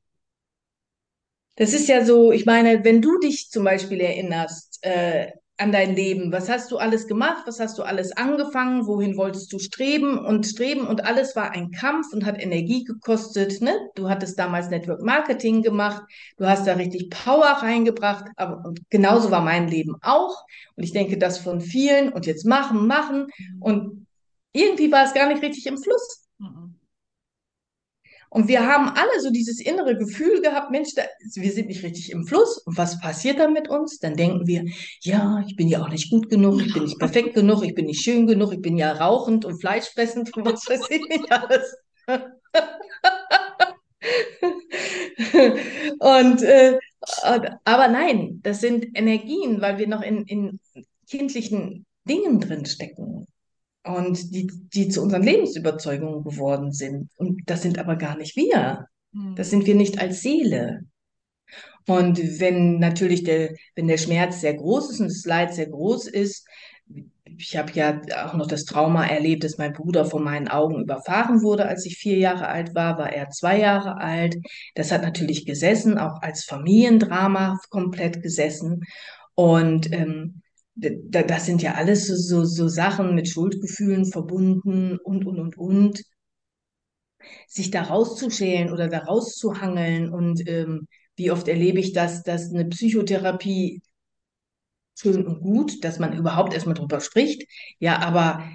[SPEAKER 3] Das ist ja so, ich meine, wenn du dich zum Beispiel erinnerst, äh, an dein Leben? Was hast du alles gemacht? Was hast du alles angefangen? Wohin wolltest du streben und streben? Und alles war ein Kampf und hat Energie gekostet. Ne? Du hattest damals Network Marketing gemacht. Du hast da richtig Power reingebracht. Aber und genauso war mein Leben auch. Und ich denke, das von vielen. Und jetzt machen, machen. Und irgendwie war es gar nicht richtig im Fluss. Mhm. Und wir haben alle so dieses innere Gefühl gehabt, Mensch, da, wir sind nicht richtig im Fluss. Und was passiert dann mit uns? Dann denken wir, ja, ich bin ja auch nicht gut genug, ich bin nicht perfekt genug, ich bin nicht schön genug, ich bin ja rauchend und fleischfressend und *laughs* was weiß ich nicht alles. *laughs* und äh, aber nein, das sind Energien, weil wir noch in, in kindlichen Dingen drin stecken und die, die zu unseren Lebensüberzeugungen geworden sind. Und das sind aber gar nicht wir. Das sind wir nicht als Seele. Und wenn natürlich der, wenn der Schmerz sehr groß ist und das Leid sehr groß ist, ich habe ja auch noch das Trauma erlebt, dass mein Bruder vor meinen Augen überfahren wurde, als ich vier Jahre alt war, war er zwei Jahre alt. Das hat natürlich gesessen, auch als Familiendrama komplett gesessen. Und ähm, das sind ja alles so, so, Sachen mit Schuldgefühlen verbunden und, und, und, und. Sich da rauszuschälen oder da rauszuhangeln und ähm, wie oft erlebe ich das, dass eine Psychotherapie schön und gut, dass man überhaupt erstmal drüber spricht, ja, aber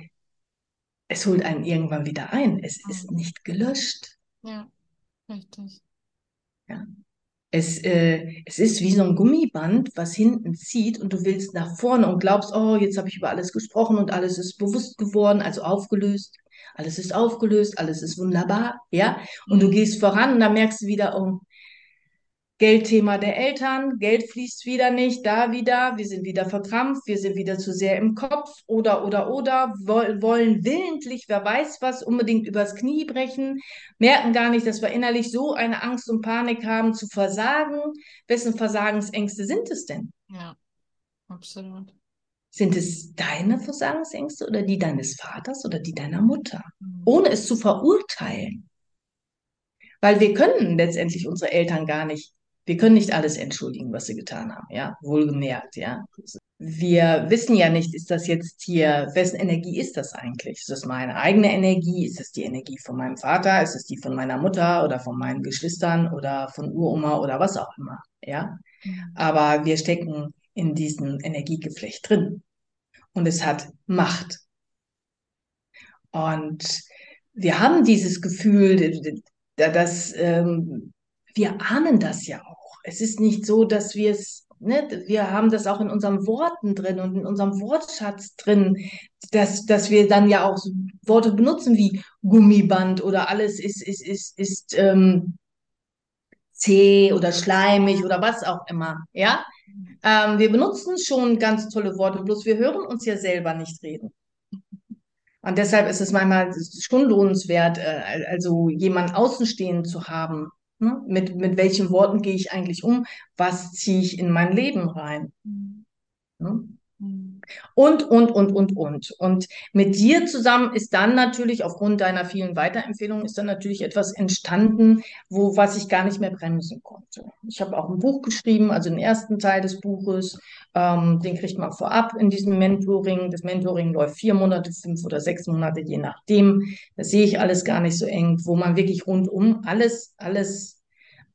[SPEAKER 3] es holt einen irgendwann wieder ein. Es ist nicht gelöscht.
[SPEAKER 2] Ja, richtig.
[SPEAKER 3] Ja. Es, äh, es ist wie so ein Gummiband, was hinten zieht und du willst nach vorne und glaubst, oh, jetzt habe ich über alles gesprochen und alles ist bewusst geworden, also aufgelöst. Alles ist aufgelöst, alles ist wunderbar, ja. Und du mhm. gehst voran und dann merkst du wieder, oh, Geldthema der Eltern, Geld fließt wieder nicht, da wieder, wir sind wieder verkrampft, wir sind wieder zu sehr im Kopf oder, oder, oder, wollen willentlich, wer weiß was, unbedingt übers Knie brechen, merken gar nicht, dass wir innerlich so eine Angst und Panik haben zu versagen. Wessen Versagensängste sind es denn?
[SPEAKER 2] Ja, absolut.
[SPEAKER 3] Sind es deine Versagensängste oder die deines Vaters oder die deiner Mutter? Mhm. Ohne es zu verurteilen. Weil wir können letztendlich unsere Eltern gar nicht wir können nicht alles entschuldigen, was sie getan haben, ja, wohlgemerkt, ja. Wir wissen ja nicht, ist das jetzt hier, wessen Energie ist das eigentlich? Ist das meine eigene Energie? Ist das die Energie von meinem Vater? Ist es die von meiner Mutter oder von meinen Geschwistern oder von Uroma oder was auch immer, ja? Aber wir stecken in diesem Energiegeflecht drin. Und es hat Macht. Und wir haben dieses Gefühl, dass ähm, wir ahnen das ja auch. Es ist nicht so, dass wir es, ne, wir haben das auch in unseren Worten drin und in unserem Wortschatz drin, dass, dass wir dann ja auch Worte benutzen wie Gummiband oder alles ist, ist, ist, ist ähm, zäh oder schleimig oder was auch immer. Ja, ähm, wir benutzen schon ganz tolle Worte, bloß wir hören uns ja selber nicht reden. Und deshalb ist es manchmal schon lohnenswert, äh, also jemanden außenstehend zu haben. Ne? Mit, mit welchen Worten gehe ich eigentlich um? Was ziehe ich in mein Leben rein? Mhm. Ne? Und, und, und, und, und. Und mit dir zusammen ist dann natürlich, aufgrund deiner vielen Weiterempfehlungen, ist dann natürlich etwas entstanden, wo, was ich gar nicht mehr bremsen konnte. Ich habe auch ein Buch geschrieben, also den ersten Teil des Buches, ähm, den kriegt man vorab in diesem Mentoring. Das Mentoring läuft vier Monate, fünf oder sechs Monate, je nachdem. Das sehe ich alles gar nicht so eng, wo man wirklich rundum alles, alles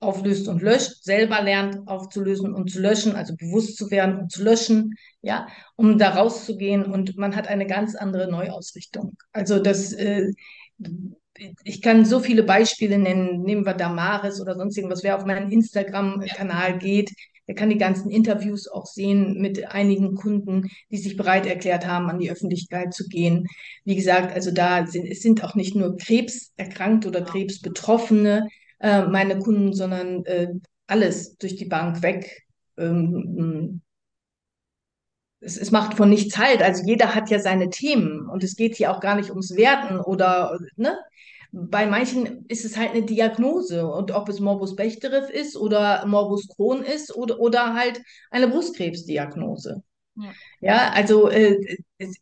[SPEAKER 3] auflöst und löscht, selber lernt aufzulösen und zu löschen, also bewusst zu werden und zu löschen, ja, um da rauszugehen. Und man hat eine ganz andere Neuausrichtung. Also das, äh, ich kann so viele Beispiele nennen, nehmen wir Damaris oder sonst irgendwas, wer auf meinen Instagram-Kanal geht, der kann die ganzen Interviews auch sehen mit einigen Kunden, die sich bereit erklärt haben, an die Öffentlichkeit zu gehen. Wie gesagt, also da sind, es sind auch nicht nur Krebserkrankte oder Krebsbetroffene, äh, meine Kunden, sondern äh, alles durch die Bank weg. Ähm, es, es macht von nichts halt. Also jeder hat ja seine Themen und es geht hier auch gar nicht ums Werten oder, ne? Bei manchen ist es halt eine Diagnose und ob es Morbus Bechterew ist oder Morbus Crohn ist oder, oder halt eine Brustkrebsdiagnose. Ja. ja, also äh,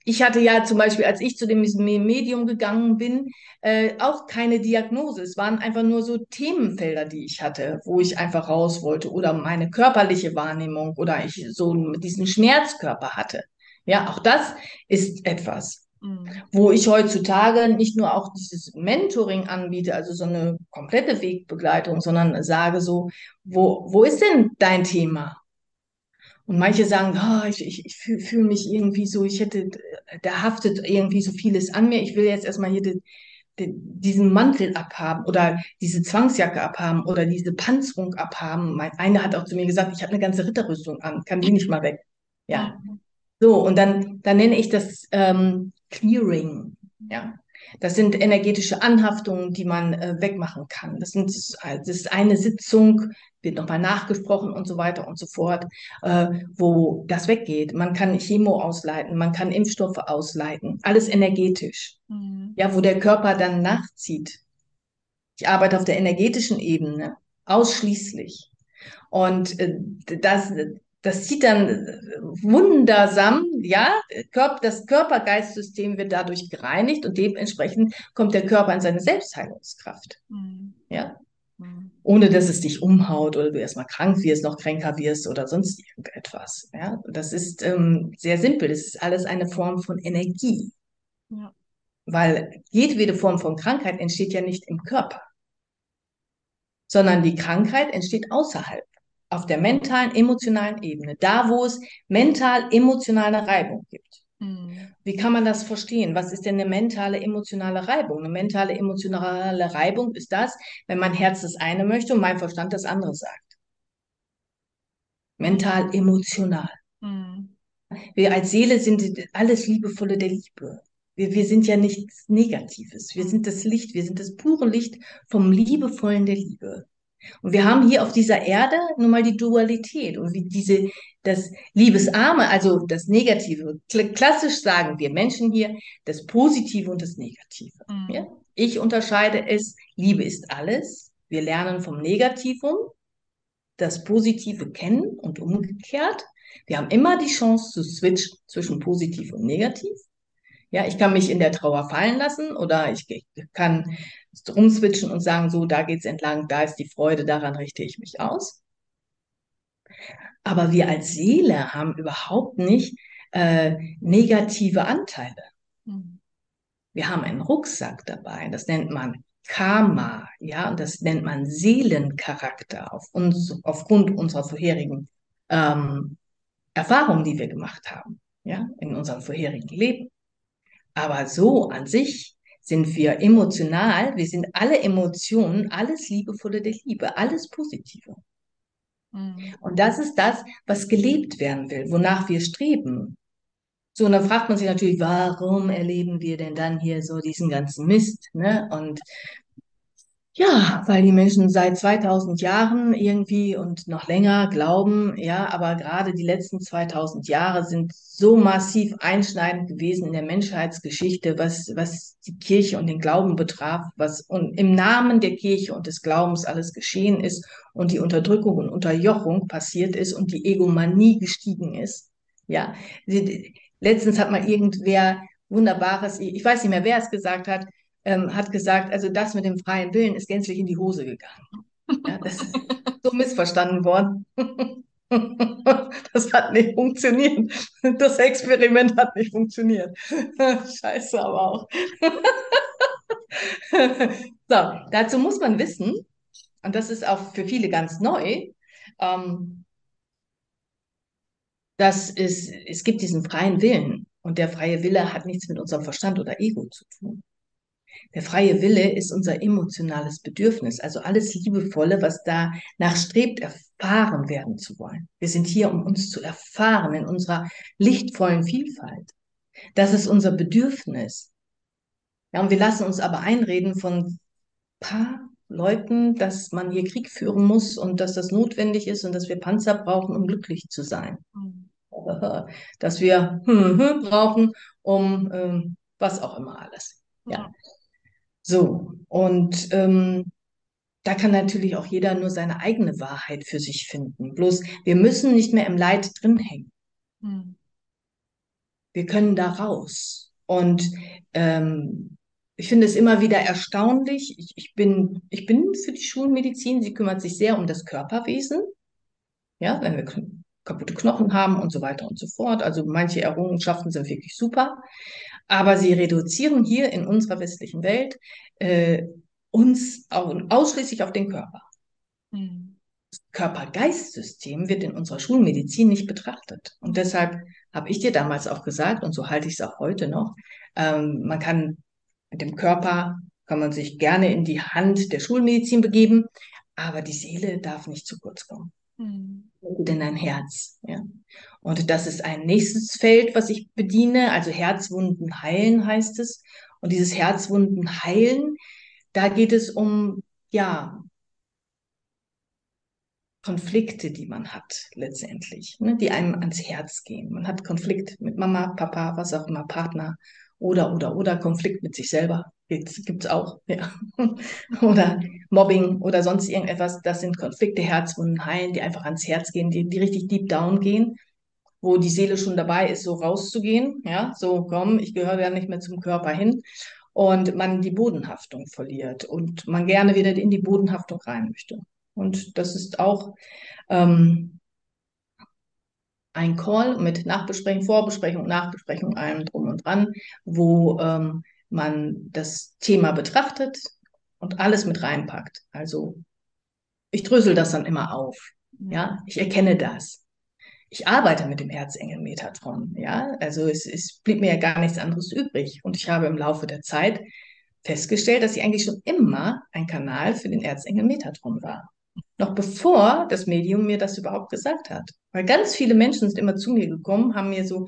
[SPEAKER 3] ich hatte ja zum Beispiel, als ich zu dem Medium gegangen bin, äh, auch keine Diagnose. Es waren einfach nur so Themenfelder, die ich hatte, wo ich einfach raus wollte oder meine körperliche Wahrnehmung oder ich so diesen Schmerzkörper hatte. Ja, auch das ist etwas, mhm. wo ich heutzutage nicht nur auch dieses Mentoring anbiete, also so eine komplette Wegbegleitung, sondern sage so, wo, wo ist denn dein Thema? Und manche sagen, oh, ich, ich, ich fühle fühl mich irgendwie so, ich hätte, da haftet irgendwie so vieles an mir. Ich will jetzt erstmal hier den, den, diesen Mantel abhaben oder diese Zwangsjacke abhaben oder diese Panzerung abhaben. Mein einer hat auch zu mir gesagt, ich habe eine ganze Ritterrüstung an, kann die nicht mal weg. Ja. So, und dann, dann nenne ich das ähm, Clearing. Ja. Das sind energetische Anhaftungen, die man äh, wegmachen kann. Das, sind, das ist eine Sitzung, wird nochmal nachgesprochen und so weiter und so fort, äh, wo das weggeht. Man kann Chemo ausleiten, man kann Impfstoffe ausleiten, alles energetisch. Mhm. Ja, wo der Körper dann nachzieht. Ich arbeite auf der energetischen Ebene ausschließlich. Und äh, das, das sieht dann wundersam, ja, das Körper-Geist-System wird dadurch gereinigt und dementsprechend kommt der Körper in seine Selbstheilungskraft. Mhm. Ja. Ohne dass es dich umhaut oder du erstmal krank wirst, noch kränker wirst oder sonst irgendetwas. Ja. Das ist ähm, sehr simpel. Das ist alles eine Form von Energie. Ja. Weil jedwede Form von Krankheit entsteht ja nicht im Körper, sondern die Krankheit entsteht außerhalb auf der mentalen, emotionalen Ebene, da wo es mental-emotionale Reibung gibt. Mhm. Wie kann man das verstehen? Was ist denn eine mentale, emotionale Reibung? Eine mentale, emotionale Reibung ist das, wenn mein Herz das eine möchte und mein Verstand das andere sagt. Mental, emotional. Mhm. Wir als Seele sind alles Liebevolle der Liebe. Wir, wir sind ja nichts Negatives. Wir sind das Licht, wir sind das pure Licht vom Liebevollen der Liebe. Und wir haben hier auf dieser Erde nun mal die Dualität und wie diese, das Liebesarme, also das Negative. Klassisch sagen wir Menschen hier das Positive und das Negative. Mhm. Ja? Ich unterscheide es, Liebe ist alles. Wir lernen vom Negativum das Positive kennen und umgekehrt. Wir haben immer die Chance zu switchen zwischen positiv und negativ. Ja, ich kann mich in der Trauer fallen lassen oder ich kann rumswitchen und sagen, so, da geht's entlang, da ist die Freude, daran richte ich mich aus. Aber wir als Seele haben überhaupt nicht äh, negative Anteile. Mhm. Wir haben einen Rucksack dabei, das nennt man Karma, ja, und das nennt man Seelencharakter auf uns, aufgrund unserer vorherigen ähm, Erfahrungen, die wir gemacht haben, ja, in unserem vorherigen Leben. Aber so an sich sind wir emotional, wir sind alle Emotionen, alles Liebevolle der Liebe, alles Positive. Mhm. Und das ist das, was gelebt werden will, wonach wir streben. So, und dann fragt man sich natürlich, warum erleben wir denn dann hier so diesen ganzen Mist? Ne? Und ja, weil die Menschen seit 2000 Jahren irgendwie und noch länger glauben, ja, aber gerade die letzten 2000 Jahre sind so massiv einschneidend gewesen in der Menschheitsgeschichte, was, was die Kirche und den Glauben betraf, was im Namen der Kirche und des Glaubens alles geschehen ist und die Unterdrückung und Unterjochung passiert ist und die Egomanie gestiegen ist. Ja, letztens hat mal irgendwer Wunderbares, ich weiß nicht mehr, wer es gesagt hat, ähm, hat gesagt, also das mit dem freien Willen ist gänzlich in die Hose gegangen. Ja, das ist so missverstanden worden. Das hat nicht funktioniert. Das Experiment hat nicht funktioniert. Scheiße, aber auch. So, dazu muss man wissen, und das ist auch für viele ganz neu, ähm, dass es, es gibt diesen freien Willen. Und der freie Wille hat nichts mit unserem Verstand oder Ego zu tun. Der freie Wille ist unser emotionales Bedürfnis, also alles Liebevolle, was danach strebt, erfahren werden zu wollen. Wir sind hier, um uns zu erfahren in unserer lichtvollen Vielfalt. Das ist unser Bedürfnis. Ja, und wir lassen uns aber einreden von paar Leuten, dass man hier Krieg führen muss und dass das notwendig ist und dass wir Panzer brauchen, um glücklich zu sein. *laughs* Dass wir hm, hm, brauchen, um ähm, was auch immer alles. Ja. So, und ähm, da kann natürlich auch jeder nur seine eigene Wahrheit für sich finden. Bloß wir müssen nicht mehr im Leid drin hängen. Hm. Wir können da raus. Und ähm, ich finde es immer wieder erstaunlich. Ich, ich, bin, ich bin für die Schulmedizin, sie kümmert sich sehr um das Körperwesen. Ja, wenn wir kaputte Knochen haben und so weiter und so fort. Also manche Errungenschaften sind wirklich super. Aber sie reduzieren hier in unserer westlichen Welt äh, uns auch, ausschließlich auf den Körper. Mhm. Das Körper-Geist-System wird in unserer Schulmedizin nicht betrachtet. Und deshalb habe ich dir damals auch gesagt, und so halte ich es auch heute noch, ähm, man kann mit dem Körper, kann man sich gerne in die Hand der Schulmedizin begeben, aber die Seele darf nicht zu kurz kommen. Mhm. In dein Herz. Ja. Und das ist ein nächstes Feld, was ich bediene. Also Herzwunden heilen heißt es. Und dieses Herzwunden heilen, da geht es um, ja, Konflikte, die man hat letztendlich, ne, die einem ans Herz gehen. Man hat Konflikt mit Mama, Papa, was auch immer, Partner oder, oder, oder Konflikt mit sich selber. Gibt's, gibt's auch, ja. *laughs* oder Mobbing oder sonst irgendetwas. Das sind Konflikte, Herzwunden heilen, die einfach ans Herz gehen, die, die richtig deep down gehen wo die Seele schon dabei ist, so rauszugehen, ja, so komm, ich gehöre ja nicht mehr zum Körper hin und man die Bodenhaftung verliert und man gerne wieder in die Bodenhaftung rein möchte. Und das ist auch ähm, ein Call mit Nachbesprechung, Vorbesprechung, Nachbesprechung, allem drum und dran, wo ähm, man das Thema betrachtet und alles mit reinpackt. Also ich drösel das dann immer auf. Ja, ich erkenne das ich arbeite mit dem Erzengel Metatron. Ja, also es, es blieb mir ja gar nichts anderes übrig. Und ich habe im Laufe der Zeit festgestellt, dass ich eigentlich schon immer ein Kanal für den Erzengel Metatron war. Noch bevor das Medium mir das überhaupt gesagt hat. Weil ganz viele Menschen sind immer zu mir gekommen, haben mir so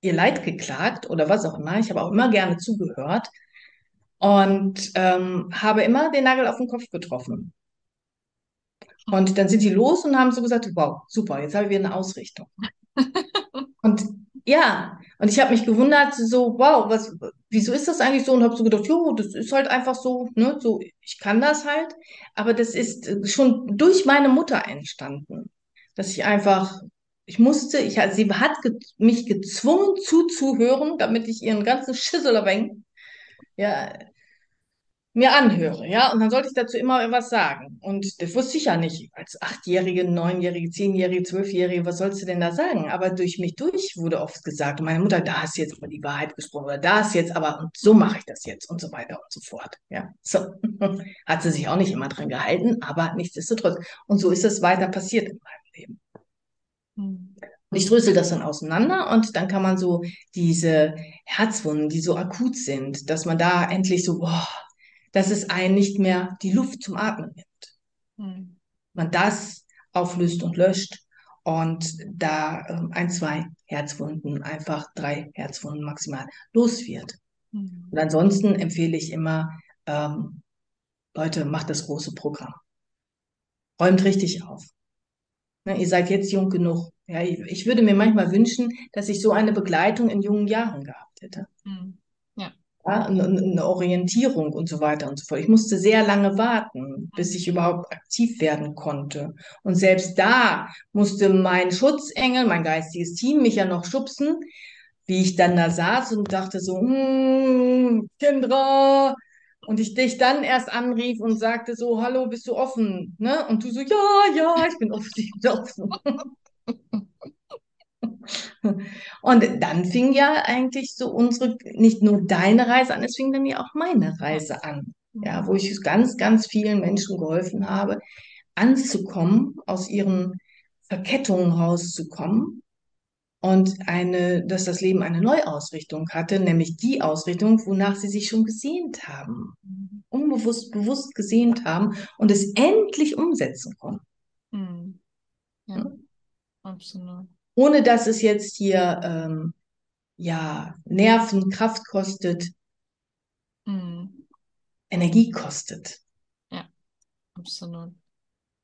[SPEAKER 3] ihr Leid geklagt oder was auch immer. Ich habe auch immer gerne zugehört und ähm, habe immer den Nagel auf den Kopf getroffen. Und dann sind die los und haben so gesagt, wow, super, jetzt habe ich wieder eine Ausrichtung. *laughs* und ja, und ich habe mich gewundert, so, wow, was, wieso ist das eigentlich so? Und habe so gedacht, jo, das ist halt einfach so, ne, so, ich kann das halt. Aber das ist schon durch meine Mutter entstanden, dass ich einfach, ich musste, ich, sie hat ge mich gezwungen zuzuhören, damit ich ihren ganzen erwähne. Ja, mir anhöre, ja, und dann sollte ich dazu immer was sagen. Und das wusste ich ja nicht. Als Achtjährige, Neunjährige, Zehnjährige, Zwölfjährige, was sollst du denn da sagen? Aber durch mich durch wurde oft gesagt, und meine Mutter, da du jetzt aber die Wahrheit gesprochen, oder da ist jetzt aber, und so mache ich das jetzt, und so weiter und so fort. Ja, so. *laughs* Hat sie sich auch nicht immer dran gehalten, aber nichtsdestotrotz. Und so ist es weiter passiert in meinem Leben. Hm. Ich drösel das dann auseinander und dann kann man so diese Herzwunden, die so akut sind, dass man da endlich so, boah, dass es einen nicht mehr die Luft zum Atmen nimmt.
[SPEAKER 2] Mhm.
[SPEAKER 3] Man das auflöst und löscht und da ähm, ein, zwei Herzwunden, einfach drei Herzwunden maximal los wird.
[SPEAKER 2] Mhm.
[SPEAKER 3] Und ansonsten empfehle ich immer, ähm, Leute, macht das große Programm. Räumt richtig auf. Ne, ihr seid jetzt jung genug. Ja, ich, ich würde mir manchmal wünschen, dass ich so eine Begleitung in jungen Jahren gehabt hätte.
[SPEAKER 2] Mhm. Ja.
[SPEAKER 3] Eine, eine Orientierung und so weiter und so fort. Ich musste sehr lange warten, bis ich überhaupt aktiv werden konnte. Und selbst da musste mein Schutzengel, mein geistiges Team mich ja noch schubsen, wie ich dann da saß und dachte so, hm, Kendra, und ich dich dann erst anrief und sagte so, hallo, bist du offen? Ne? Und du so, ja, ja, ich bin offen, ich bin offen. *laughs* Und dann fing ja eigentlich so unsere, nicht nur deine Reise an, es fing dann ja auch meine Reise an. Ja, wo ich ganz, ganz vielen Menschen geholfen habe, anzukommen, aus ihren Verkettungen rauszukommen und eine, dass das Leben eine Neuausrichtung hatte, nämlich die Ausrichtung, wonach sie sich schon gesehnt haben, unbewusst, bewusst gesehnt haben und es endlich umsetzen konnten.
[SPEAKER 2] Mhm. Ja,
[SPEAKER 3] Hm?
[SPEAKER 2] absolut.
[SPEAKER 3] Ohne dass es jetzt hier ähm, ja Nerven, Kraft kostet,
[SPEAKER 2] Mhm.
[SPEAKER 3] Energie kostet.
[SPEAKER 2] Absolut.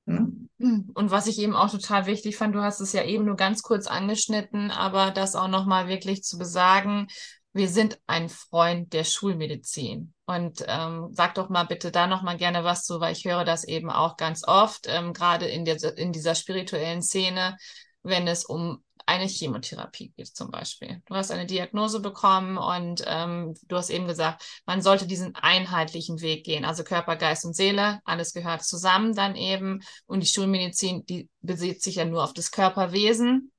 [SPEAKER 3] Ne?
[SPEAKER 2] Und was ich eben auch total wichtig fand, du hast es ja eben nur ganz kurz angeschnitten, aber das auch nochmal wirklich zu besagen, wir sind ein Freund der Schulmedizin. Und ähm, sag doch mal bitte da nochmal gerne was zu, weil ich höre das eben auch ganz oft, ähm, gerade in, der, in dieser spirituellen Szene, wenn es um eine Chemotherapie geht zum Beispiel. Du hast eine Diagnose bekommen und ähm, du hast eben gesagt, man sollte diesen einheitlichen Weg gehen. Also Körper, Geist und Seele, alles gehört zusammen dann eben. Und die Schulmedizin, die besieht sich ja nur auf das Körperwesen.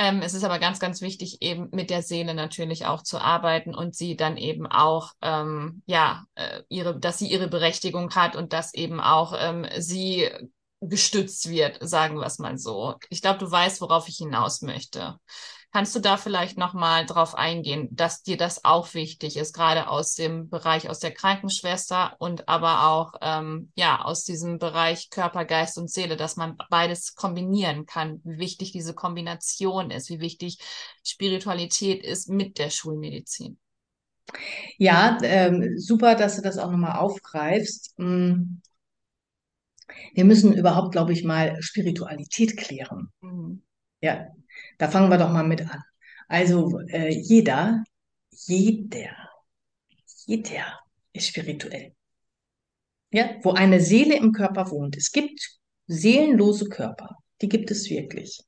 [SPEAKER 2] Ähm, es ist aber ganz, ganz wichtig, eben mit der Seele natürlich auch zu arbeiten und sie dann eben auch, ähm, ja, äh, ihre, dass sie ihre Berechtigung hat und dass eben auch ähm, sie gestützt wird, sagen wir es mal so. Ich glaube, du weißt, worauf ich hinaus möchte. Kannst du da vielleicht nochmal drauf eingehen, dass dir das auch wichtig ist, gerade aus dem Bereich aus der Krankenschwester und aber auch ähm, ja aus diesem Bereich Körper, Geist und Seele, dass man beides kombinieren kann, wie wichtig diese Kombination ist, wie wichtig Spiritualität ist mit der Schulmedizin.
[SPEAKER 3] Ja, ähm, super, dass du das auch nochmal aufgreifst. Mm. Wir müssen überhaupt, glaube ich, mal Spiritualität klären.
[SPEAKER 2] Mhm.
[SPEAKER 3] Ja, da fangen wir doch mal mit an. Also äh, jeder, jeder, jeder ist spirituell. Ja, wo eine Seele im Körper wohnt. Es gibt seelenlose Körper. Die gibt es wirklich.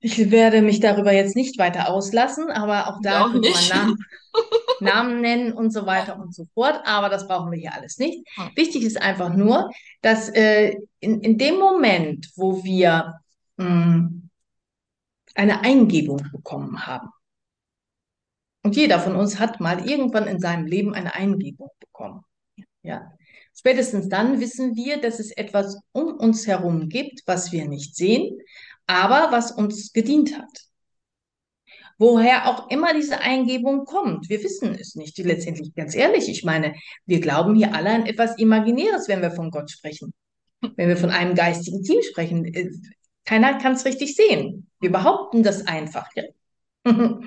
[SPEAKER 3] Ich werde mich darüber jetzt nicht weiter auslassen, aber auch da
[SPEAKER 2] auch
[SPEAKER 3] könnte man
[SPEAKER 2] nicht. *laughs* *laughs*
[SPEAKER 3] Namen, nennen und so weiter und so fort. Aber das brauchen wir hier alles nicht.
[SPEAKER 2] Ja.
[SPEAKER 3] Wichtig ist einfach nur, dass äh, in, in dem Moment, wo wir mh, eine Eingebung bekommen haben, und jeder von uns hat mal irgendwann in seinem Leben eine Eingebung bekommen. Ja. Spätestens dann wissen wir, dass es etwas um uns herum gibt, was wir nicht sehen, aber was uns gedient hat. Woher auch immer diese Eingebung kommt, wir wissen es nicht. Letztendlich, ganz ehrlich, ich meine, wir glauben hier alle an etwas Imaginäres, wenn wir von Gott sprechen. Wenn wir von einem geistigen Team sprechen, äh, keiner kann es richtig sehen. Wir behaupten das einfach. Ja? *laughs*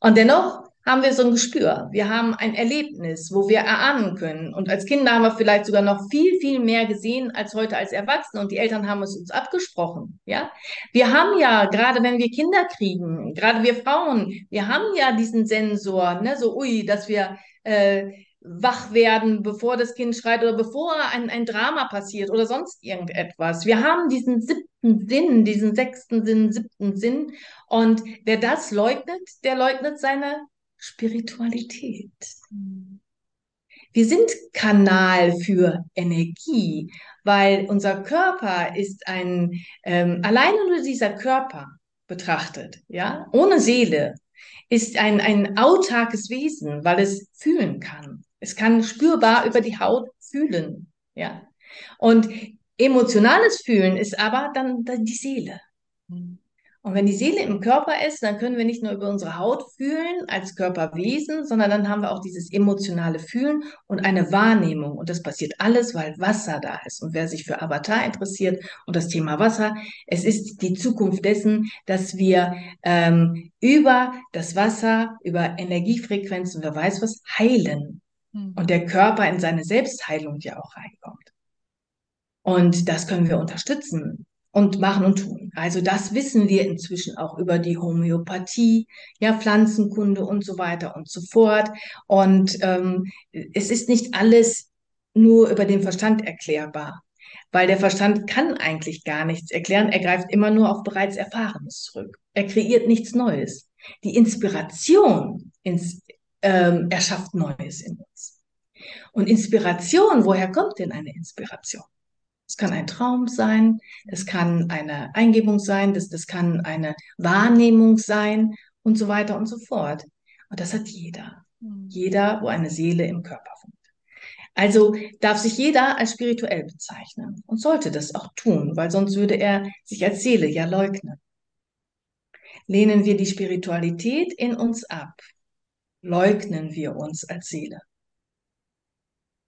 [SPEAKER 3] Und dennoch haben wir so ein Gespür. Wir haben ein Erlebnis, wo wir erahnen können. Und als Kinder haben wir vielleicht sogar noch viel, viel mehr gesehen als heute als Erwachsene. Und die Eltern haben es uns abgesprochen. Ja, wir haben ja, gerade wenn wir Kinder kriegen, gerade wir Frauen, wir haben ja diesen Sensor, ne, so ui, dass wir äh, wach werden, bevor das Kind schreit oder bevor ein, ein Drama passiert oder sonst irgendetwas. Wir haben diesen siebten Sinn, diesen sechsten Sinn, siebten Sinn. Und wer das leugnet, der leugnet seine Spiritualität. Wir sind Kanal für Energie, weil unser Körper ist ein, ähm, alleine nur dieser Körper betrachtet, ja, ohne Seele, ist ein, ein autarkes Wesen, weil es fühlen kann. Es kann spürbar über die Haut fühlen, ja. Und emotionales Fühlen ist aber dann, dann die Seele.
[SPEAKER 2] Mhm.
[SPEAKER 3] Und wenn die Seele im Körper ist, dann können wir nicht nur über unsere Haut fühlen als Körperwesen, sondern dann haben wir auch dieses emotionale Fühlen und eine Wahrnehmung. Und das passiert alles, weil Wasser da ist. Und wer sich für Avatar interessiert und das Thema Wasser, es ist die Zukunft dessen, dass wir ähm, über das Wasser, über Energiefrequenzen, wer weiß was, heilen. Mhm. Und der Körper in seine Selbstheilung ja auch reinkommt. Und das können wir unterstützen und machen und tun. Also das wissen wir inzwischen auch über die Homöopathie, ja, Pflanzenkunde und so weiter und so fort. Und ähm, es ist nicht alles nur über den Verstand erklärbar, weil der Verstand kann eigentlich gar nichts erklären. Er greift immer nur auf bereits Erfahrenes zurück. Er kreiert nichts Neues. Die Inspiration ins, ähm, erschafft Neues in uns. Und Inspiration, woher kommt denn eine Inspiration? Es kann ein Traum sein, es kann eine Eingebung sein, das, das kann eine Wahrnehmung sein und so weiter und so fort. Und das hat jeder. Mhm. Jeder, wo eine Seele im Körper wohnt. Also darf sich jeder als spirituell bezeichnen und sollte das auch tun, weil sonst würde er sich als Seele ja leugnen. Lehnen wir die Spiritualität in uns ab, leugnen wir uns als Seele.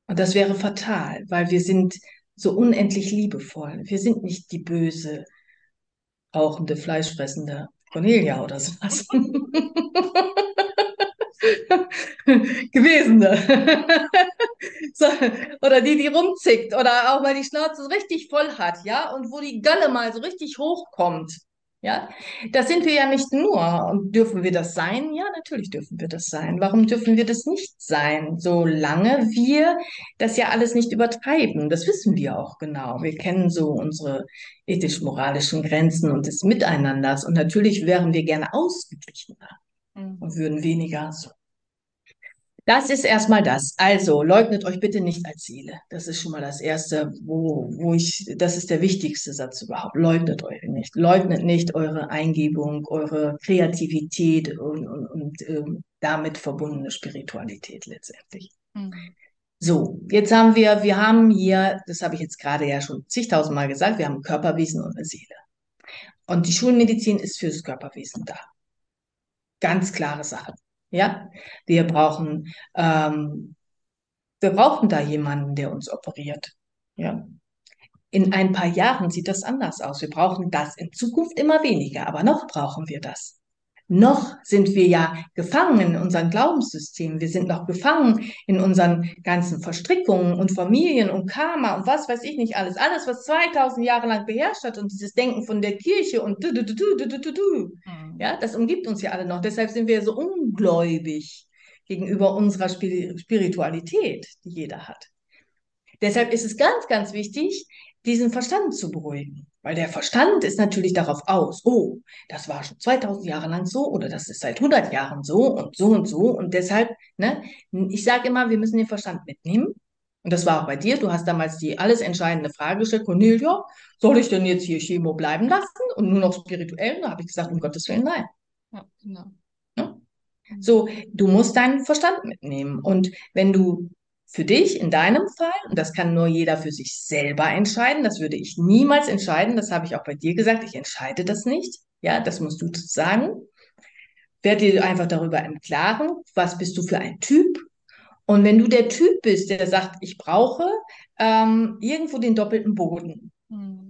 [SPEAKER 3] Und das wäre fatal, weil wir sind so unendlich liebevoll. Wir sind nicht die böse, rauchende, fleischfressende Cornelia oder sowas. *laughs* Gewesene. *laughs* so, oder die, die rumzickt oder auch mal die Schnauze richtig voll hat, ja, und wo die Galle mal so richtig hochkommt. Ja, das sind wir ja nicht nur. Und dürfen wir das sein? Ja, natürlich dürfen wir das sein. Warum dürfen wir das nicht sein? Solange wir das ja alles nicht übertreiben. Das wissen wir auch genau. Wir kennen so unsere ethisch-moralischen Grenzen und des Miteinanders. Und natürlich wären wir gerne ausgeglichener mhm. und würden weniger so das ist erstmal das. Also leugnet euch bitte nicht als Seele. Das ist schon mal das Erste, wo, wo ich, das ist der wichtigste Satz überhaupt. Leugnet euch nicht. Leugnet nicht eure Eingebung, eure Kreativität und, und, und äh, damit verbundene Spiritualität letztendlich. Mhm. So, jetzt haben wir, wir haben hier, das habe ich jetzt gerade ja schon zigtausendmal gesagt, wir haben Körperwesen und eine Seele. Und die Schulmedizin ist fürs Körperwesen da. Ganz klare Sache. Ja, wir brauchen, ähm, wir brauchen da jemanden, der uns operiert. Ja. In ein paar Jahren sieht das anders aus. Wir brauchen das in Zukunft immer weniger, aber noch brauchen wir das. Noch sind wir ja gefangen in unseren Glaubenssystemen. Wir sind noch gefangen in unseren ganzen Verstrickungen und Familien und Karma und was weiß ich nicht alles. Alles, was 2000 Jahre lang beherrscht hat und dieses Denken von der Kirche und du, du, du, du, du, du, du. Mhm. Ja, das umgibt uns ja alle noch. Deshalb sind wir so ungläubig gegenüber unserer Spiritualität, die jeder hat. Deshalb ist es ganz, ganz wichtig, diesen Verstand zu beruhigen. Weil der Verstand ist natürlich darauf aus, oh, das war schon 2000 Jahre lang so oder das ist seit 100 Jahren so und so und so. Und deshalb, ne, ich sage immer, wir müssen den Verstand mitnehmen. Und das war auch bei dir. Du hast damals die alles entscheidende Frage gestellt, Cornelia, soll ich denn jetzt hier Chemo bleiben lassen und nur noch spirituell? Da habe ich gesagt, um Gottes Willen, nein. Ja, genau. Ne? So, du musst deinen Verstand mitnehmen. Und wenn du für dich in deinem Fall, und das kann nur jeder für sich selber entscheiden, das würde ich niemals entscheiden, das habe ich auch bei dir gesagt, ich entscheide das nicht, ja, das musst du sagen. Werd dir einfach darüber im Klaren, was bist du für ein Typ? Und wenn du der Typ bist, der sagt, ich brauche ähm, irgendwo den doppelten Boden, hm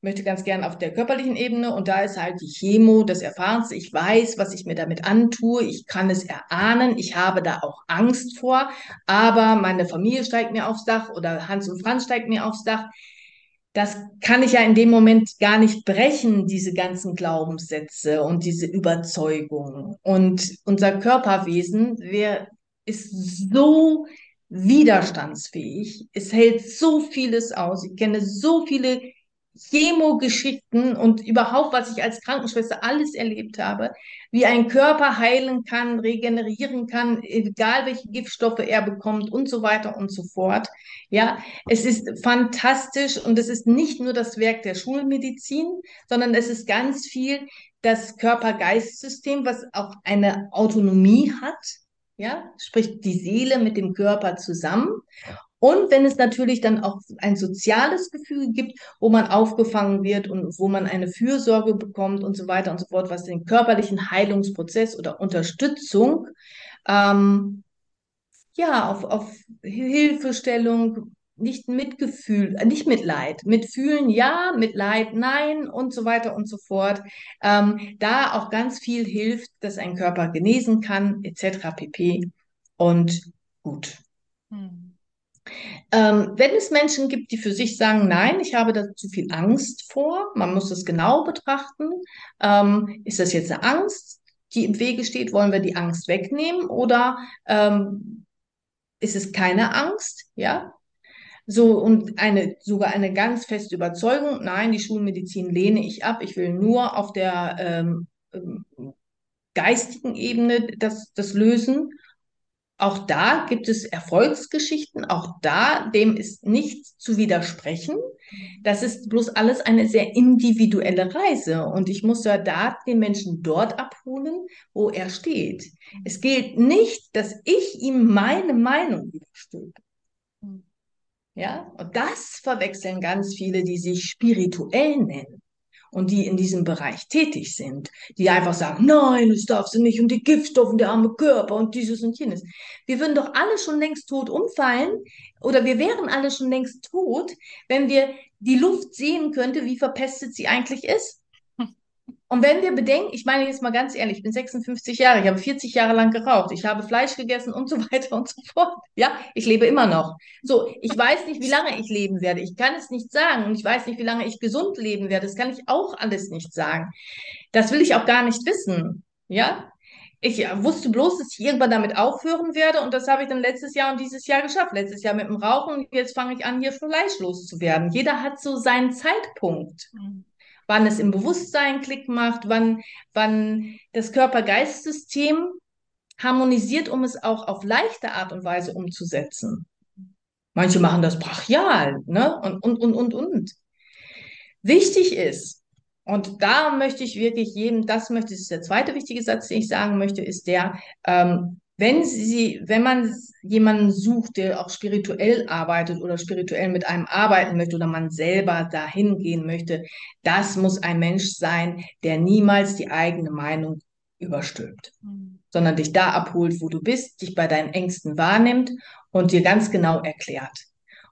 [SPEAKER 3] möchte ganz gern auf der körperlichen Ebene und da ist halt die Chemo das Erfahrenste. Ich weiß, was ich mir damit antue. Ich kann es erahnen. Ich habe da auch Angst vor. Aber meine Familie steigt mir aufs Dach oder Hans und Franz steigt mir aufs Dach. Das kann ich ja in dem Moment gar nicht brechen, diese ganzen Glaubenssätze und diese Überzeugungen. Und unser Körperwesen wer ist so widerstandsfähig. Es hält so vieles aus. Ich kenne so viele Chemogeschichten und überhaupt, was ich als Krankenschwester alles erlebt habe, wie ein Körper heilen kann, regenerieren kann, egal welche Giftstoffe er bekommt und so weiter und so fort. Ja, es ist fantastisch und es ist nicht nur das Werk der Schulmedizin, sondern es ist ganz viel das Körper-Geist-System, was auch eine Autonomie hat. Ja, spricht die Seele mit dem Körper zusammen Und wenn es natürlich dann auch ein soziales Gefühl gibt, wo man aufgefangen wird und wo man eine Fürsorge bekommt und so weiter und so fort, was den körperlichen Heilungsprozess oder Unterstützung ähm, ja auf, auf Hilfestellung, nicht Mitgefühl, äh, nicht Mitleid, Mitfühlen ja, Mitleid nein und so weiter und so fort. Ähm, da auch ganz viel hilft, dass ein Körper genesen kann, etc. pp. Und gut. Hm. Ähm, wenn es Menschen gibt, die für sich sagen, nein, ich habe da zu viel Angst vor, man muss es genau betrachten. Ähm, ist das jetzt eine Angst, die im Wege steht? Wollen wir die Angst wegnehmen oder ähm, ist es keine Angst? Ja, so, und eine, sogar eine ganz feste Überzeugung, nein, die Schulmedizin lehne ich ab. Ich will nur auf der ähm, ähm, geistigen Ebene das, das lösen. Auch da gibt es Erfolgsgeschichten, auch da, dem ist nichts zu widersprechen. Das ist bloß alles eine sehr individuelle Reise und ich muss ja da den Menschen dort abholen, wo er steht. Es gilt nicht, dass ich ihm meine Meinung überstülpe. Ja, und das verwechseln ganz viele, die sich spirituell nennen und die in diesem Bereich tätig sind, die einfach sagen, nein, das darfst du nicht und die Giftstoffe und der arme Körper und dieses und jenes. Wir würden doch alle schon längst tot umfallen oder wir wären alle schon längst tot, wenn wir die Luft sehen könnte, wie verpestet sie eigentlich ist. Und wenn wir bedenken, ich meine jetzt mal ganz ehrlich, ich bin 56 Jahre, ich habe 40 Jahre lang geraucht, ich habe Fleisch gegessen und so weiter und so fort. Ja, ich lebe immer noch. So, ich weiß nicht, wie lange ich leben werde. Ich kann es nicht sagen und ich weiß nicht, wie lange ich gesund leben werde. Das kann ich auch alles nicht sagen. Das will ich auch gar nicht wissen. Ja, ich wusste bloß, dass ich irgendwann damit aufhören werde und das habe ich dann letztes Jahr und dieses Jahr geschafft. Letztes Jahr mit dem Rauchen jetzt fange ich an, hier fleischlos zu werden. Jeder hat so seinen Zeitpunkt. Wann es im Bewusstsein Klick macht, wann, wann das Körper-Geist-System harmonisiert, um es auch auf leichte Art und Weise umzusetzen. Manche machen das brachial, ne? Und, und, und, und, und. Wichtig ist, und da möchte ich wirklich jedem, das möchte, das ist der zweite wichtige Satz, den ich sagen möchte, ist der, ähm, wenn sie, wenn man jemanden sucht, der auch spirituell arbeitet oder spirituell mit einem arbeiten möchte oder man selber dahin gehen möchte, das muss ein Mensch sein, der niemals die eigene Meinung überstülpt, mhm. sondern dich da abholt, wo du bist, dich bei deinen Ängsten wahrnimmt und dir ganz genau erklärt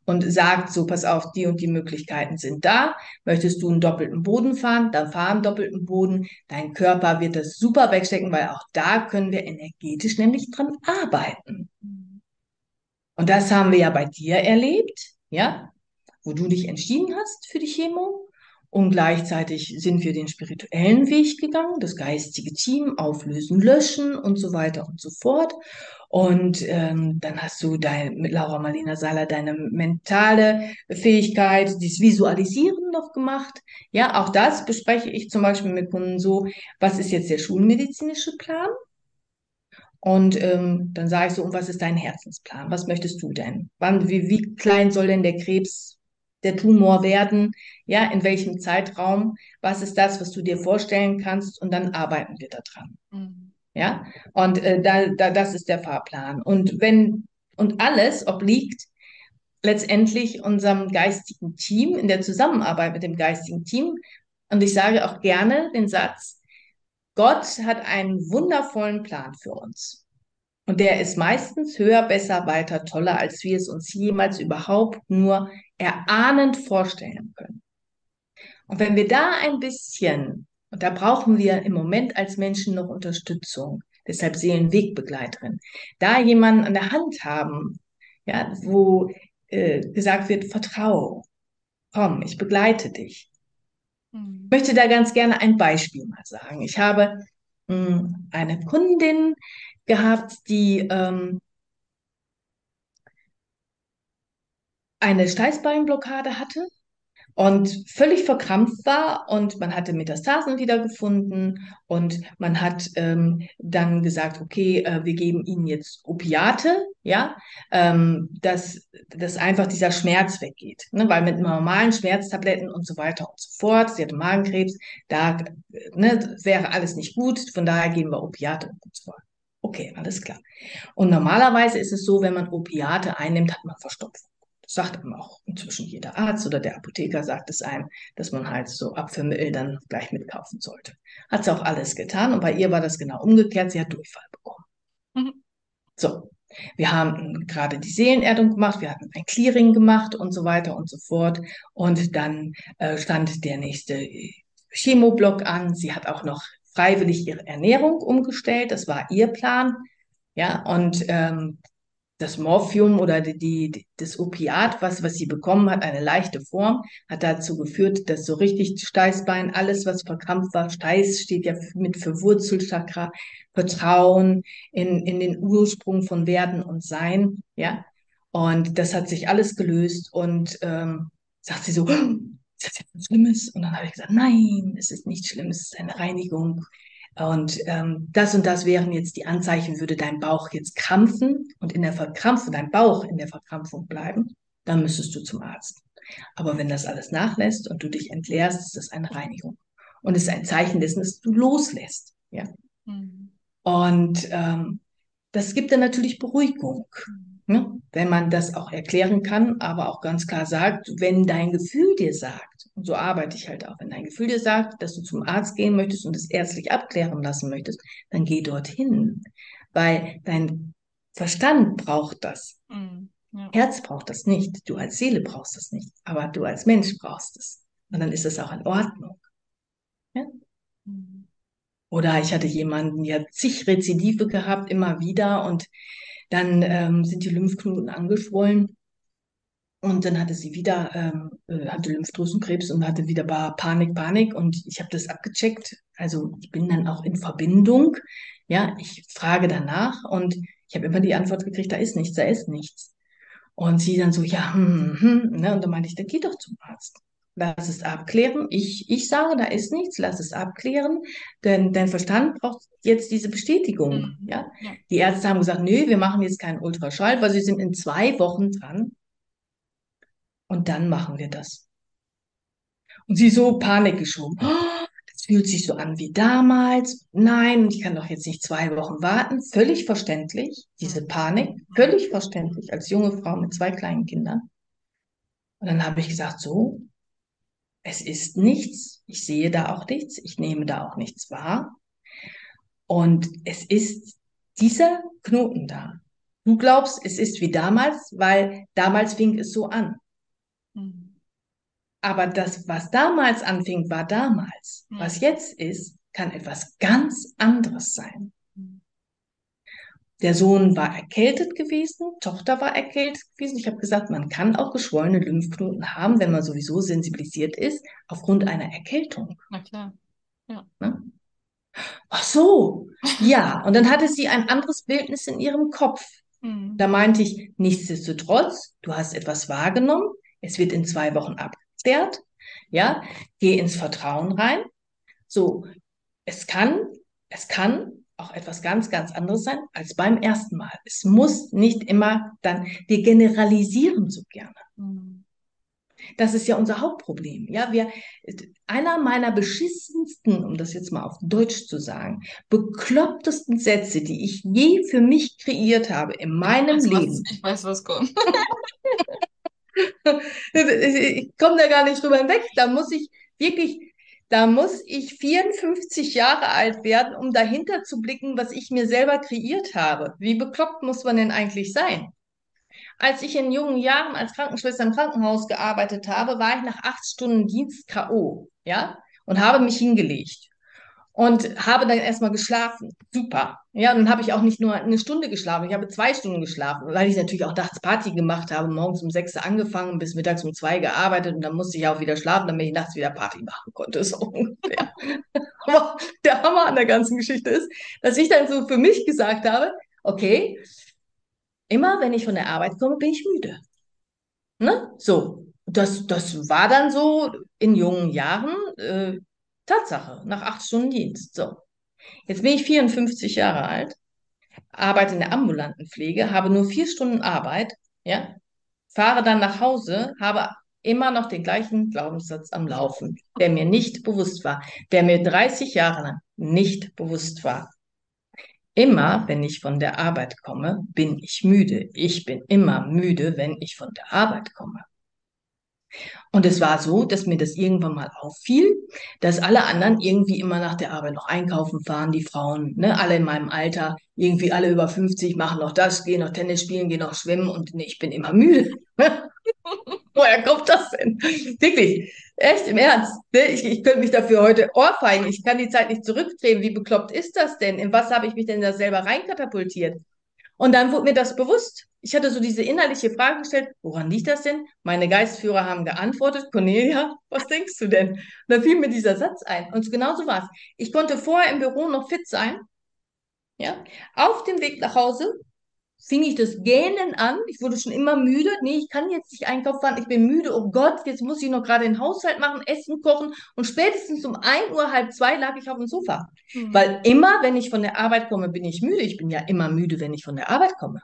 [SPEAKER 3] und sagt so, pass auf, die und die Möglichkeiten sind da. Möchtest du einen doppelten Boden fahren, dann fahr einen doppelten Boden. Dein Körper wird das super wegstecken, weil auch da können wir energetisch nämlich dran arbeiten. Und das haben wir ja bei dir erlebt, ja, wo du dich entschieden hast für die Chemo. Und gleichzeitig sind wir den spirituellen Weg gegangen, das geistige Team auflösen, löschen und so weiter und so fort. Und ähm, dann hast du dein, mit Laura Marlena Seiler deine mentale Fähigkeit, dieses Visualisieren noch gemacht. Ja, auch das bespreche ich zum Beispiel mit Kunden so, was ist jetzt der schulmedizinische Plan? Und ähm, dann sage ich so, und was ist dein Herzensplan? Was möchtest du denn? Wann, wie, wie klein soll denn der Krebs, der Tumor werden? Ja, in welchem Zeitraum? Was ist das, was du dir vorstellen kannst? Und dann arbeiten wir daran. Mhm. Ja, und äh, da, da, das ist der Fahrplan. Und wenn, und alles obliegt letztendlich unserem geistigen Team, in der Zusammenarbeit mit dem geistigen Team. Und ich sage auch gerne den Satz, Gott hat einen wundervollen Plan für uns. Und der ist meistens höher, besser, weiter, toller, als wir es uns jemals überhaupt nur erahnend vorstellen können. Und wenn wir da ein bisschen und da brauchen wir im Moment als Menschen noch Unterstützung. Deshalb Seelenwegbegleiterin. Da jemanden an der Hand haben, ja, wo äh, gesagt wird, vertraue, komm, ich begleite dich. Mhm. Ich möchte da ganz gerne ein Beispiel mal sagen. Ich habe mh, hm, eine Kundin gehabt, die ähm, eine Steißbeinblockade hatte und völlig verkrampft war und man hatte Metastasen wieder gefunden und man hat ähm, dann gesagt, okay, äh, wir geben ihnen jetzt Opiate, ja, ähm, dass, dass einfach dieser Schmerz weggeht, ne? weil mit normalen Schmerztabletten und so weiter und so fort, sie hatte Magenkrebs, da ne, wäre alles nicht gut, von daher geben wir Opiate und so fort. Okay, alles klar. Und normalerweise ist es so, wenn man Opiate einnimmt, hat man Verstopfung. Das sagt einem auch inzwischen jeder Arzt oder der Apotheker sagt es einem, dass man halt so Apfelmittel dann gleich mitkaufen sollte. Hat sie auch alles getan und bei ihr war das genau umgekehrt. Sie hat Durchfall bekommen. Mhm. So, wir haben gerade die Seelenerdung gemacht, wir hatten ein Clearing gemacht und so weiter und so fort. Und dann äh, stand der nächste Chemoblock an. Sie hat auch noch freiwillig ihre Ernährung umgestellt. Das war ihr Plan. Ja, und ähm, das Morphium oder die, die, das Opiat, was, was sie bekommen hat, eine leichte Form, hat dazu geführt, dass so richtig Steißbein, alles, was verkrampft war, Steiß steht ja mit für Wurzelchakra, Vertrauen in, in den Ursprung von Werden und Sein, ja. Und das hat sich alles gelöst und ähm, sagt sie so, ist das jetzt was Schlimmes? Und dann habe ich gesagt, nein, es ist nichts Schlimmes, es ist eine Reinigung. Und ähm, das und das wären jetzt die Anzeichen, würde dein Bauch jetzt krampfen und in der Verkrampfung, dein Bauch in der Verkrampfung bleiben, dann müsstest du zum Arzt. Aber wenn das alles nachlässt und du dich entleerst, ist das eine Reinigung. Und es ist ein Zeichen dessen, dass du loslässt. Ja? Mhm. Und ähm, das gibt dann natürlich Beruhigung. Mhm. Ne? Wenn man das auch erklären kann, aber auch ganz klar sagt, wenn dein Gefühl dir sagt, und so arbeite ich halt auch, wenn dein Gefühl dir sagt, dass du zum Arzt gehen möchtest und es ärztlich abklären lassen möchtest, dann geh dorthin, weil dein Verstand braucht das. Mhm. Ja. Herz braucht das nicht, du als Seele brauchst das nicht, aber du als Mensch brauchst es. Und dann ist es auch in Ordnung. Ja? Mhm. Oder ich hatte jemanden, der hat zig Rezidive gehabt, immer wieder und dann ähm, sind die Lymphknoten angeschwollen und dann hatte sie wieder, ähm, äh, hatte Lymphdrüsenkrebs und hatte wieder Panik, Panik und ich habe das abgecheckt. Also ich bin dann auch in Verbindung. Ja, ich frage danach und ich habe immer die Antwort gekriegt, da ist nichts, da ist nichts. Und sie dann so, ja, hm, hm, ne? Und dann meinte ich, dann geh doch zum Arzt lass es abklären. Ich, ich sage, da ist nichts, lass es abklären, denn dein Verstand braucht jetzt diese Bestätigung. Mhm. Ja? ja? Die Ärzte haben gesagt, nö, wir machen jetzt keinen Ultraschall, weil sie sind in zwei Wochen dran. Und dann machen wir das. Und sie so Panik geschoben. Oh, das fühlt sich so an wie damals. Nein, ich kann doch jetzt nicht zwei Wochen warten. Völlig verständlich, diese mhm. Panik. Völlig verständlich als junge Frau mit zwei kleinen Kindern. Und dann habe ich gesagt, so, es ist nichts, ich sehe da auch nichts, ich nehme da auch nichts wahr. Und es ist dieser Knoten da. Du glaubst, es ist wie damals, weil damals fing es so an. Mhm. Aber das, was damals anfing, war damals. Mhm. Was jetzt ist, kann etwas ganz anderes sein. Der Sohn war erkältet gewesen, Tochter war erkältet gewesen. Ich habe gesagt, man kann auch geschwollene Lymphknoten haben, wenn man sowieso sensibilisiert ist, aufgrund einer Erkältung.
[SPEAKER 2] Na klar. Ja.
[SPEAKER 3] Ne? Ach so, ja. Und dann hatte sie ein anderes Bildnis in ihrem Kopf. Mhm. Da meinte ich, nichtsdestotrotz, du hast etwas wahrgenommen, es wird in zwei Wochen abgeklärt. Ja, geh ins Vertrauen rein. So, es kann, es kann auch etwas ganz, ganz anderes sein als beim ersten Mal. Es muss nicht immer dann, wir generalisieren so gerne. Mhm. Das ist ja unser Hauptproblem. Ja, wir, einer meiner beschissensten, um das jetzt mal auf Deutsch zu sagen, beklopptesten Sätze, die ich je für mich kreiert habe in meinem
[SPEAKER 2] ich
[SPEAKER 3] Leben.
[SPEAKER 2] Was, ich weiß, was kommt. *laughs*
[SPEAKER 3] ich komme da gar nicht drüber hinweg. Da muss ich wirklich da muss ich 54 Jahre alt werden, um dahinter zu blicken, was ich mir selber kreiert habe. Wie bekloppt muss man denn eigentlich sein? Als ich in jungen Jahren als Krankenschwester im Krankenhaus gearbeitet habe, war ich nach acht Stunden Dienst K.O. Ja? Und habe mich hingelegt und habe dann erstmal geschlafen. Super. Ja, und dann habe ich auch nicht nur eine Stunde geschlafen, ich habe zwei Stunden geschlafen, weil ich natürlich auch nachts Party gemacht habe, morgens um sechs angefangen, bis mittags um zwei gearbeitet und dann musste ich auch wieder schlafen, damit ich nachts wieder Party machen konnte, so ungefähr. Aber der Hammer an der ganzen Geschichte ist, dass ich dann so für mich gesagt habe, okay, immer wenn ich von der Arbeit komme, bin ich müde. Ne? So, das, das war dann so in jungen Jahren. Äh, Tatsache, nach acht Stunden Dienst. So. Jetzt bin ich 54 Jahre alt, arbeite in der ambulanten Pflege, habe nur vier Stunden Arbeit, ja, fahre dann nach Hause, habe immer noch den gleichen Glaubenssatz am Laufen, der mir nicht bewusst war, der mir 30 Jahre lang nicht bewusst war. immer, wenn ich von der Arbeit komme, bin ich müde. Ich bin immer müde, wenn ich von der Arbeit komme. Und es war so, dass mir das irgendwann mal auffiel, dass alle anderen irgendwie immer nach der Arbeit noch einkaufen fahren, die Frauen, ne, alle in meinem Alter, irgendwie alle über 50 machen noch das, gehen noch Tennis spielen, gehen noch schwimmen und ne, ich bin immer müde. *laughs* Woher kommt das denn? Wirklich, echt im Ernst. Ne? Ich, ich könnte mich dafür heute ohrfeigen. Ich kann die Zeit nicht zurückdrehen. Wie bekloppt ist das denn? In was habe ich mich denn da selber reinkatapultiert? Und dann wurde mir das bewusst. Ich hatte so diese innerliche Frage gestellt, woran liegt das denn? Meine Geistführer haben geantwortet, Cornelia, was denkst du denn? Und da fiel mir dieser Satz ein. Und genau so war es. Ich konnte vorher im Büro noch fit sein. Ja, auf dem Weg nach Hause fing ich das Gähnen an. Ich wurde schon immer müde. Nee, ich kann jetzt nicht einkaufen fahren. Ich bin müde. Oh Gott, jetzt muss ich noch gerade den Haushalt machen, Essen kochen. Und spätestens um 1 Uhr, halb zwei lag ich auf dem Sofa. Mhm. Weil immer, wenn ich von der Arbeit komme, bin ich müde. Ich bin ja immer müde, wenn ich von der Arbeit komme.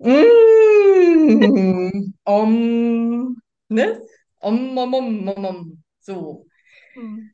[SPEAKER 3] Mmh, um, ne? Um, um, um, um, um. So. Mhm.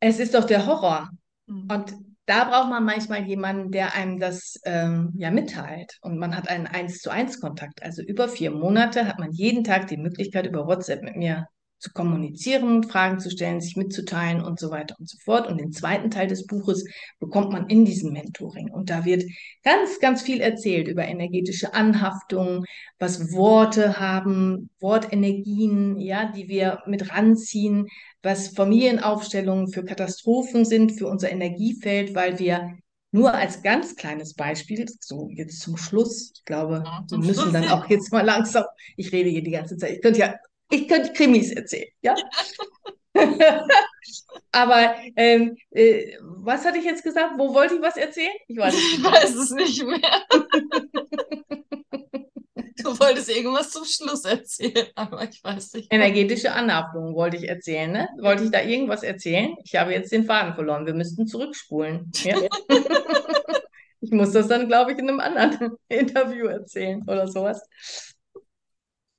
[SPEAKER 3] Es ist doch der Horror. Mhm. Und da braucht man manchmal jemanden, der einem das ähm, ja mitteilt. Und man hat einen 1 zu 1 Kontakt. Also über vier Monate hat man jeden Tag die Möglichkeit, über WhatsApp mit mir zu kommunizieren, Fragen zu stellen, sich mitzuteilen und so weiter und so fort. Und den zweiten Teil des Buches bekommt man in diesem Mentoring. Und da wird ganz, ganz viel erzählt über energetische Anhaftung, was Worte haben, Wortenergien, ja, die wir mit ranziehen, was Familienaufstellungen für Katastrophen sind, für unser Energiefeld, weil wir nur als ganz kleines Beispiel, so jetzt zum Schluss, ich glaube, ja, wir müssen Schluss. dann auch jetzt mal langsam, ich rede hier die ganze Zeit, ich könnte ja ich könnte Krimis erzählen, ja. *laughs* Aber ähm, äh, was hatte ich jetzt gesagt? Wo wollte ich was erzählen?
[SPEAKER 2] Ich weiß, ich weiß es nicht mehr. du wolltest irgendwas zum Schluss erzählen, aber ich weiß nicht.
[SPEAKER 3] Energetische Anhaftung wollte ich erzählen, ne? Wollte ich da irgendwas erzählen? Ich habe jetzt den Faden verloren. Wir müssten zurückspulen. Ja? *laughs* ich muss das dann, glaube ich, in einem anderen *laughs* Interview erzählen oder sowas.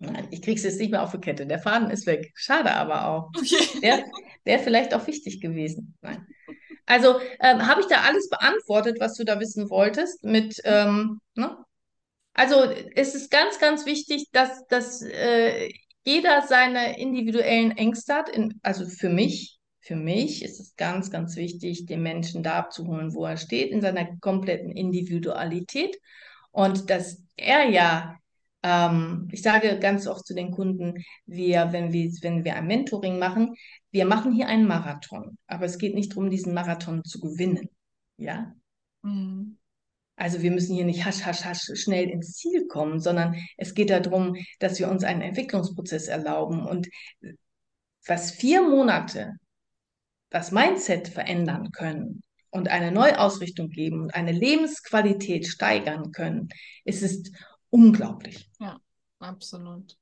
[SPEAKER 3] Nein, ich krieg's jetzt nicht mehr auf die Kette. Der Faden ist weg. Schade aber auch. Okay. Wäre wär vielleicht auch wichtig gewesen. Nein. Also ähm, habe ich da alles beantwortet, was du da wissen wolltest? Mit, ähm, ne? Also es ist ganz, ganz wichtig, dass, dass äh, jeder seine individuellen Ängste hat. In, also für mich, für mich ist es ganz, ganz wichtig, den Menschen da abzuholen, wo er steht, in seiner kompletten Individualität. Und dass er ja ähm, ich sage ganz oft zu den Kunden, wir, wenn wir, wenn wir ein Mentoring machen, wir machen hier einen Marathon, aber es geht nicht darum, diesen Marathon zu gewinnen. Ja. Mhm. Also wir müssen hier nicht hasch, hasch, hasch schnell ins Ziel kommen, sondern es geht darum, dass wir uns einen Entwicklungsprozess erlauben und was vier Monate das Mindset verändern können und eine Neuausrichtung geben und eine Lebensqualität steigern können, ist es unglaublich.
[SPEAKER 2] Ja, absolut.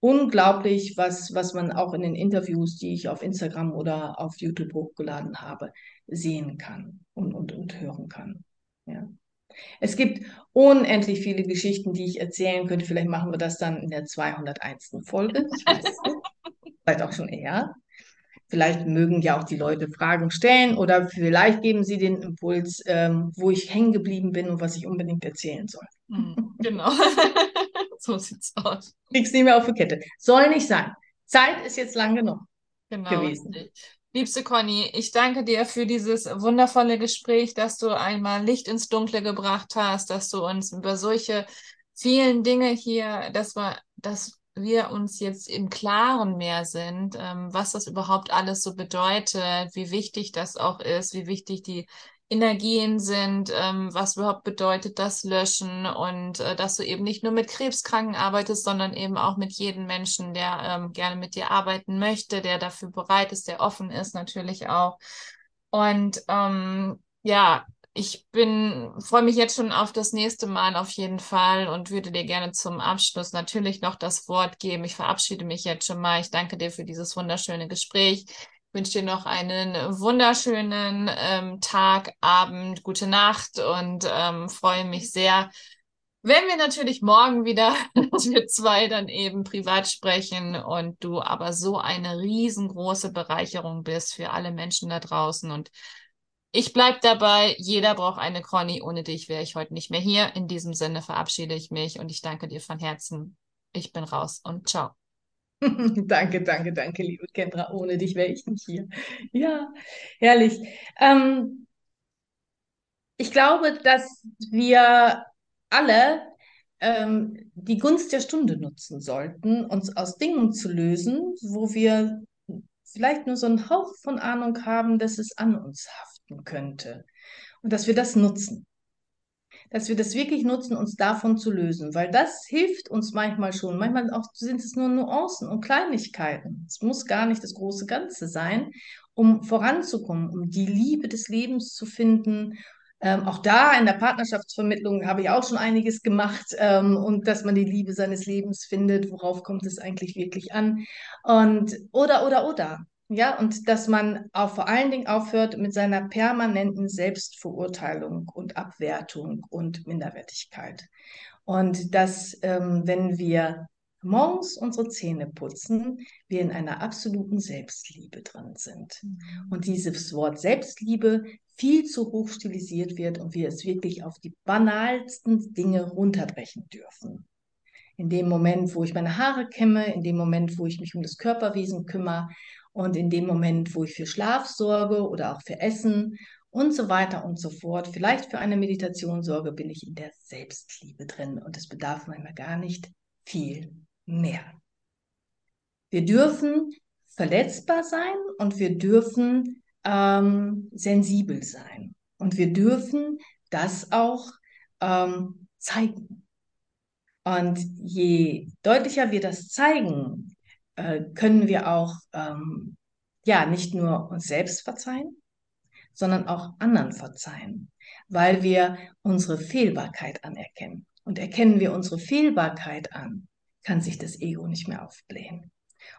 [SPEAKER 3] Unglaublich, was, was man auch in den Interviews, die ich auf Instagram oder auf YouTube hochgeladen habe, sehen kann und, und, und hören kann. Ja. Es gibt unendlich viele Geschichten, die ich erzählen könnte. Vielleicht machen wir das dann in der 201. Folge. Ich weiß nicht. *laughs* Vielleicht auch schon eher. Vielleicht mögen ja auch die Leute Fragen stellen oder vielleicht geben sie den Impuls, ähm, wo ich hängen geblieben bin und was ich unbedingt erzählen soll.
[SPEAKER 2] Hm, genau. *laughs* so sieht's aus.
[SPEAKER 3] Krieg's nicht mehr auf die Kette. Soll nicht sein. Zeit ist jetzt lang genug genau. gewesen.
[SPEAKER 2] Liebste Conny, ich danke dir für dieses wundervolle Gespräch, dass du einmal Licht ins Dunkle gebracht hast, dass du uns über solche vielen Dinge hier, dass wir, dass wir uns jetzt im Klaren mehr sind, ähm, was das überhaupt alles so bedeutet, wie wichtig das auch ist, wie wichtig die Energien sind, ähm, was überhaupt bedeutet das Löschen und äh, dass du eben nicht nur mit Krebskranken arbeitest, sondern eben auch mit jedem Menschen, der ähm, gerne mit dir arbeiten möchte, der dafür bereit ist, der offen ist natürlich auch. Und ähm, ja, ich bin, freue mich jetzt schon auf das nächste Mal auf jeden Fall und würde dir gerne zum Abschluss natürlich noch das Wort geben. Ich verabschiede mich jetzt schon mal. Ich danke dir für dieses wunderschöne Gespräch. Ich wünsche dir noch einen wunderschönen ähm, Tag, Abend, gute Nacht und ähm, freue mich sehr, wenn wir natürlich morgen wieder, *laughs* wir zwei dann eben privat sprechen und du aber so eine riesengroße Bereicherung bist für alle Menschen da draußen und Ich bleibe dabei, jeder braucht eine Conny. Ohne dich wäre ich heute nicht mehr hier. In diesem Sinne verabschiede ich mich und ich danke dir von Herzen. Ich bin raus und ciao. *laughs*
[SPEAKER 3] danke, danke, danke, liebe Kendra. Ohne dich wäre ich nicht hier. Ja, herrlich. Ähm, ich glaube, dass wir alle ähm, die Gunst der Stunde nutzen sollten, uns aus Dingen zu lösen, wo wir vielleicht nur so einen Hauch von Ahnung haben, dass es an uns haften könnte. Und dass wir das nutzen. Dass wir das wirklich nutzen, uns davon zu lösen. Weil das hilft uns manchmal schon. Manchmal auch sind es nur Nuancen und Kleinigkeiten. Es muss gar nicht das große Ganze sein, um voranzukommen, um die Liebe des Lebens zu finden ähm, auch da in der Partnerschaftsvermittlung habe ich auch schon einiges gemacht ähm, und dass man die Liebe seines Lebens findet, worauf kommt es eigentlich wirklich an und oder oder oder ja und dass man auch vor allen Dingen aufhört mit seiner permanenten Selbstverurteilung und Abwertung und Minderwertigkeit und dass ähm, wenn wir morgens unsere Zähne putzen, wir in einer absoluten Selbstliebe drin sind. Mhm. Und dieses Wort Selbstliebe viel zu hoch stilisiert wird und wir es wirklich auf die banalsten Dinge runterbrechen dürfen. In dem Moment, wo ich meine Haare kämme, in dem Moment, wo ich mich um das Körperwesen kümmere und in dem Moment, wo ich für Schlaf sorge oder auch für Essen und so weiter und so fort, vielleicht für eine Meditation sorge, bin ich in der Selbstliebe drin und es bedarf manchmal gar nicht viel mehr. Wir dürfen verletzbar sein und wir dürfen ähm, sensibel sein. Und wir dürfen das auch ähm, zeigen. Und je deutlicher wir das zeigen, äh, können wir auch ähm, ja nicht nur uns selbst verzeihen, sondern auch anderen verzeihen, weil wir unsere Fehlbarkeit anerkennen. Und erkennen wir unsere Fehlbarkeit an, kann sich das Ego nicht mehr aufblähen.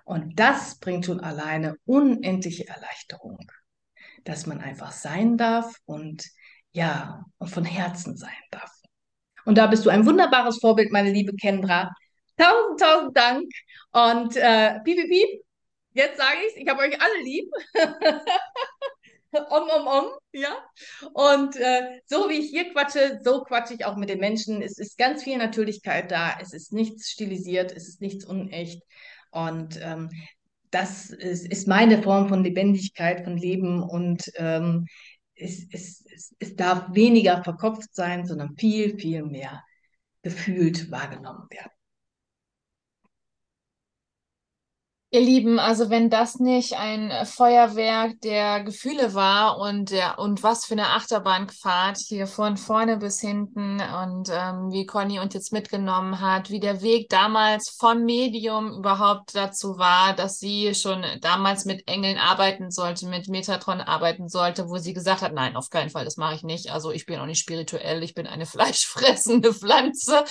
[SPEAKER 3] Und das bringt schon alleine unendliche Erleichterung dass man einfach sein darf und ja, und von Herzen sein darf. Und da bist du ein wunderbares Vorbild, meine liebe Kendra. Tausend, tausend Dank. Und äh, piep, piep, piep. Jetzt sage ich es, ich habe euch alle lieb. um, um, um, ja. Und äh, so wie ich hier quatsche, so quatsche ich auch mit den Menschen. Es ist ganz viel Natürlichkeit da. Es ist nichts stilisiert, es ist nichts unecht. Und ähm, das ist, ist, meine Form von Lebendigkeit, von Leben und ähm, es, es, es darf weniger verkopft sein, sondern viel, viel mehr gefühlt wahrgenommen werden.
[SPEAKER 2] Ihr Lieben, also wenn das nicht ein Feuerwerk der Gefühle war und der und was für eine Achterbahnfahrt hier von vorne bis hinten und ähm, wie Conny uns jetzt mitgenommen hat, wie der Weg damals vom Medium überhaupt dazu war, dass sie schon damals mit Engeln arbeiten sollte, mit Metatron arbeiten sollte, wo sie gesagt hat, nein, auf keinen Fall, das mache ich nicht. Also ich bin auch nicht spirituell, ich bin eine *laughs* fleischfressende Pflanze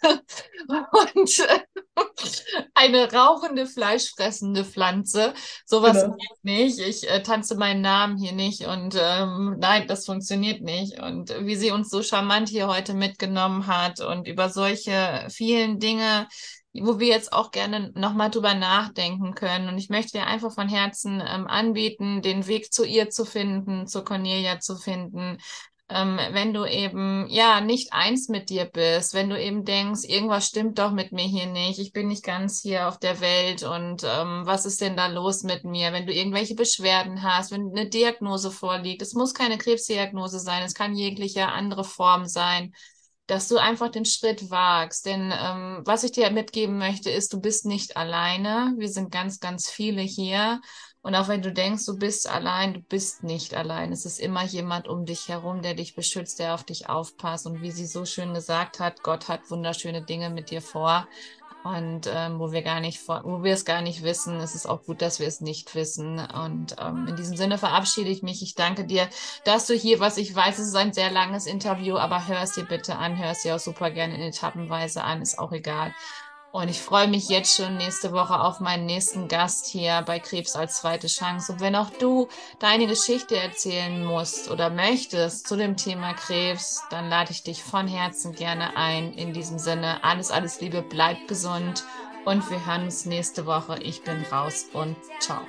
[SPEAKER 2] *laughs* und äh, *laughs* eine rauchende Fleischfressende fressende Pflanze. Sowas genau. geht nicht. Ich äh, tanze meinen Namen hier nicht und ähm, nein, das funktioniert nicht. Und wie sie uns so charmant hier heute mitgenommen hat und über solche vielen Dinge, wo wir jetzt auch gerne nochmal drüber nachdenken können. Und ich möchte dir einfach von Herzen ähm, anbieten, den Weg zu ihr zu finden, zu Cornelia zu finden, ähm, wenn du eben ja nicht eins mit dir bist, wenn du eben denkst, irgendwas stimmt doch mit mir hier nicht, ich bin nicht ganz hier auf der Welt und ähm, was ist denn da los mit mir? Wenn du irgendwelche Beschwerden hast, wenn eine Diagnose vorliegt, es muss keine Krebsdiagnose sein, es kann jegliche andere Form sein dass du einfach den Schritt wagst. Denn ähm, was ich dir mitgeben möchte, ist, du bist nicht alleine. Wir sind ganz, ganz viele hier. Und auch wenn du denkst, du bist allein, du bist nicht allein. Es ist immer jemand um dich herum, der dich beschützt, der auf dich aufpasst. Und wie sie so schön gesagt hat, Gott hat wunderschöne Dinge mit dir vor. Und ähm, wo wir gar nicht, wo wir es gar nicht wissen, ist es auch gut, dass wir es nicht wissen. Und ähm, in diesem Sinne verabschiede ich mich. Ich danke dir, dass du hier, was ich weiß, es ist ein sehr langes Interview, aber hör es dir bitte an, hör es dir auch super gerne in Etappenweise an, ist auch egal. Und ich freue mich jetzt schon nächste Woche auf meinen nächsten Gast hier bei Krebs als zweite Chance. Und wenn auch du deine Geschichte erzählen musst oder möchtest zu dem Thema Krebs, dann lade ich dich von Herzen gerne ein. In diesem Sinne, alles, alles Liebe, bleib gesund und wir hören uns nächste Woche. Ich bin raus und ciao.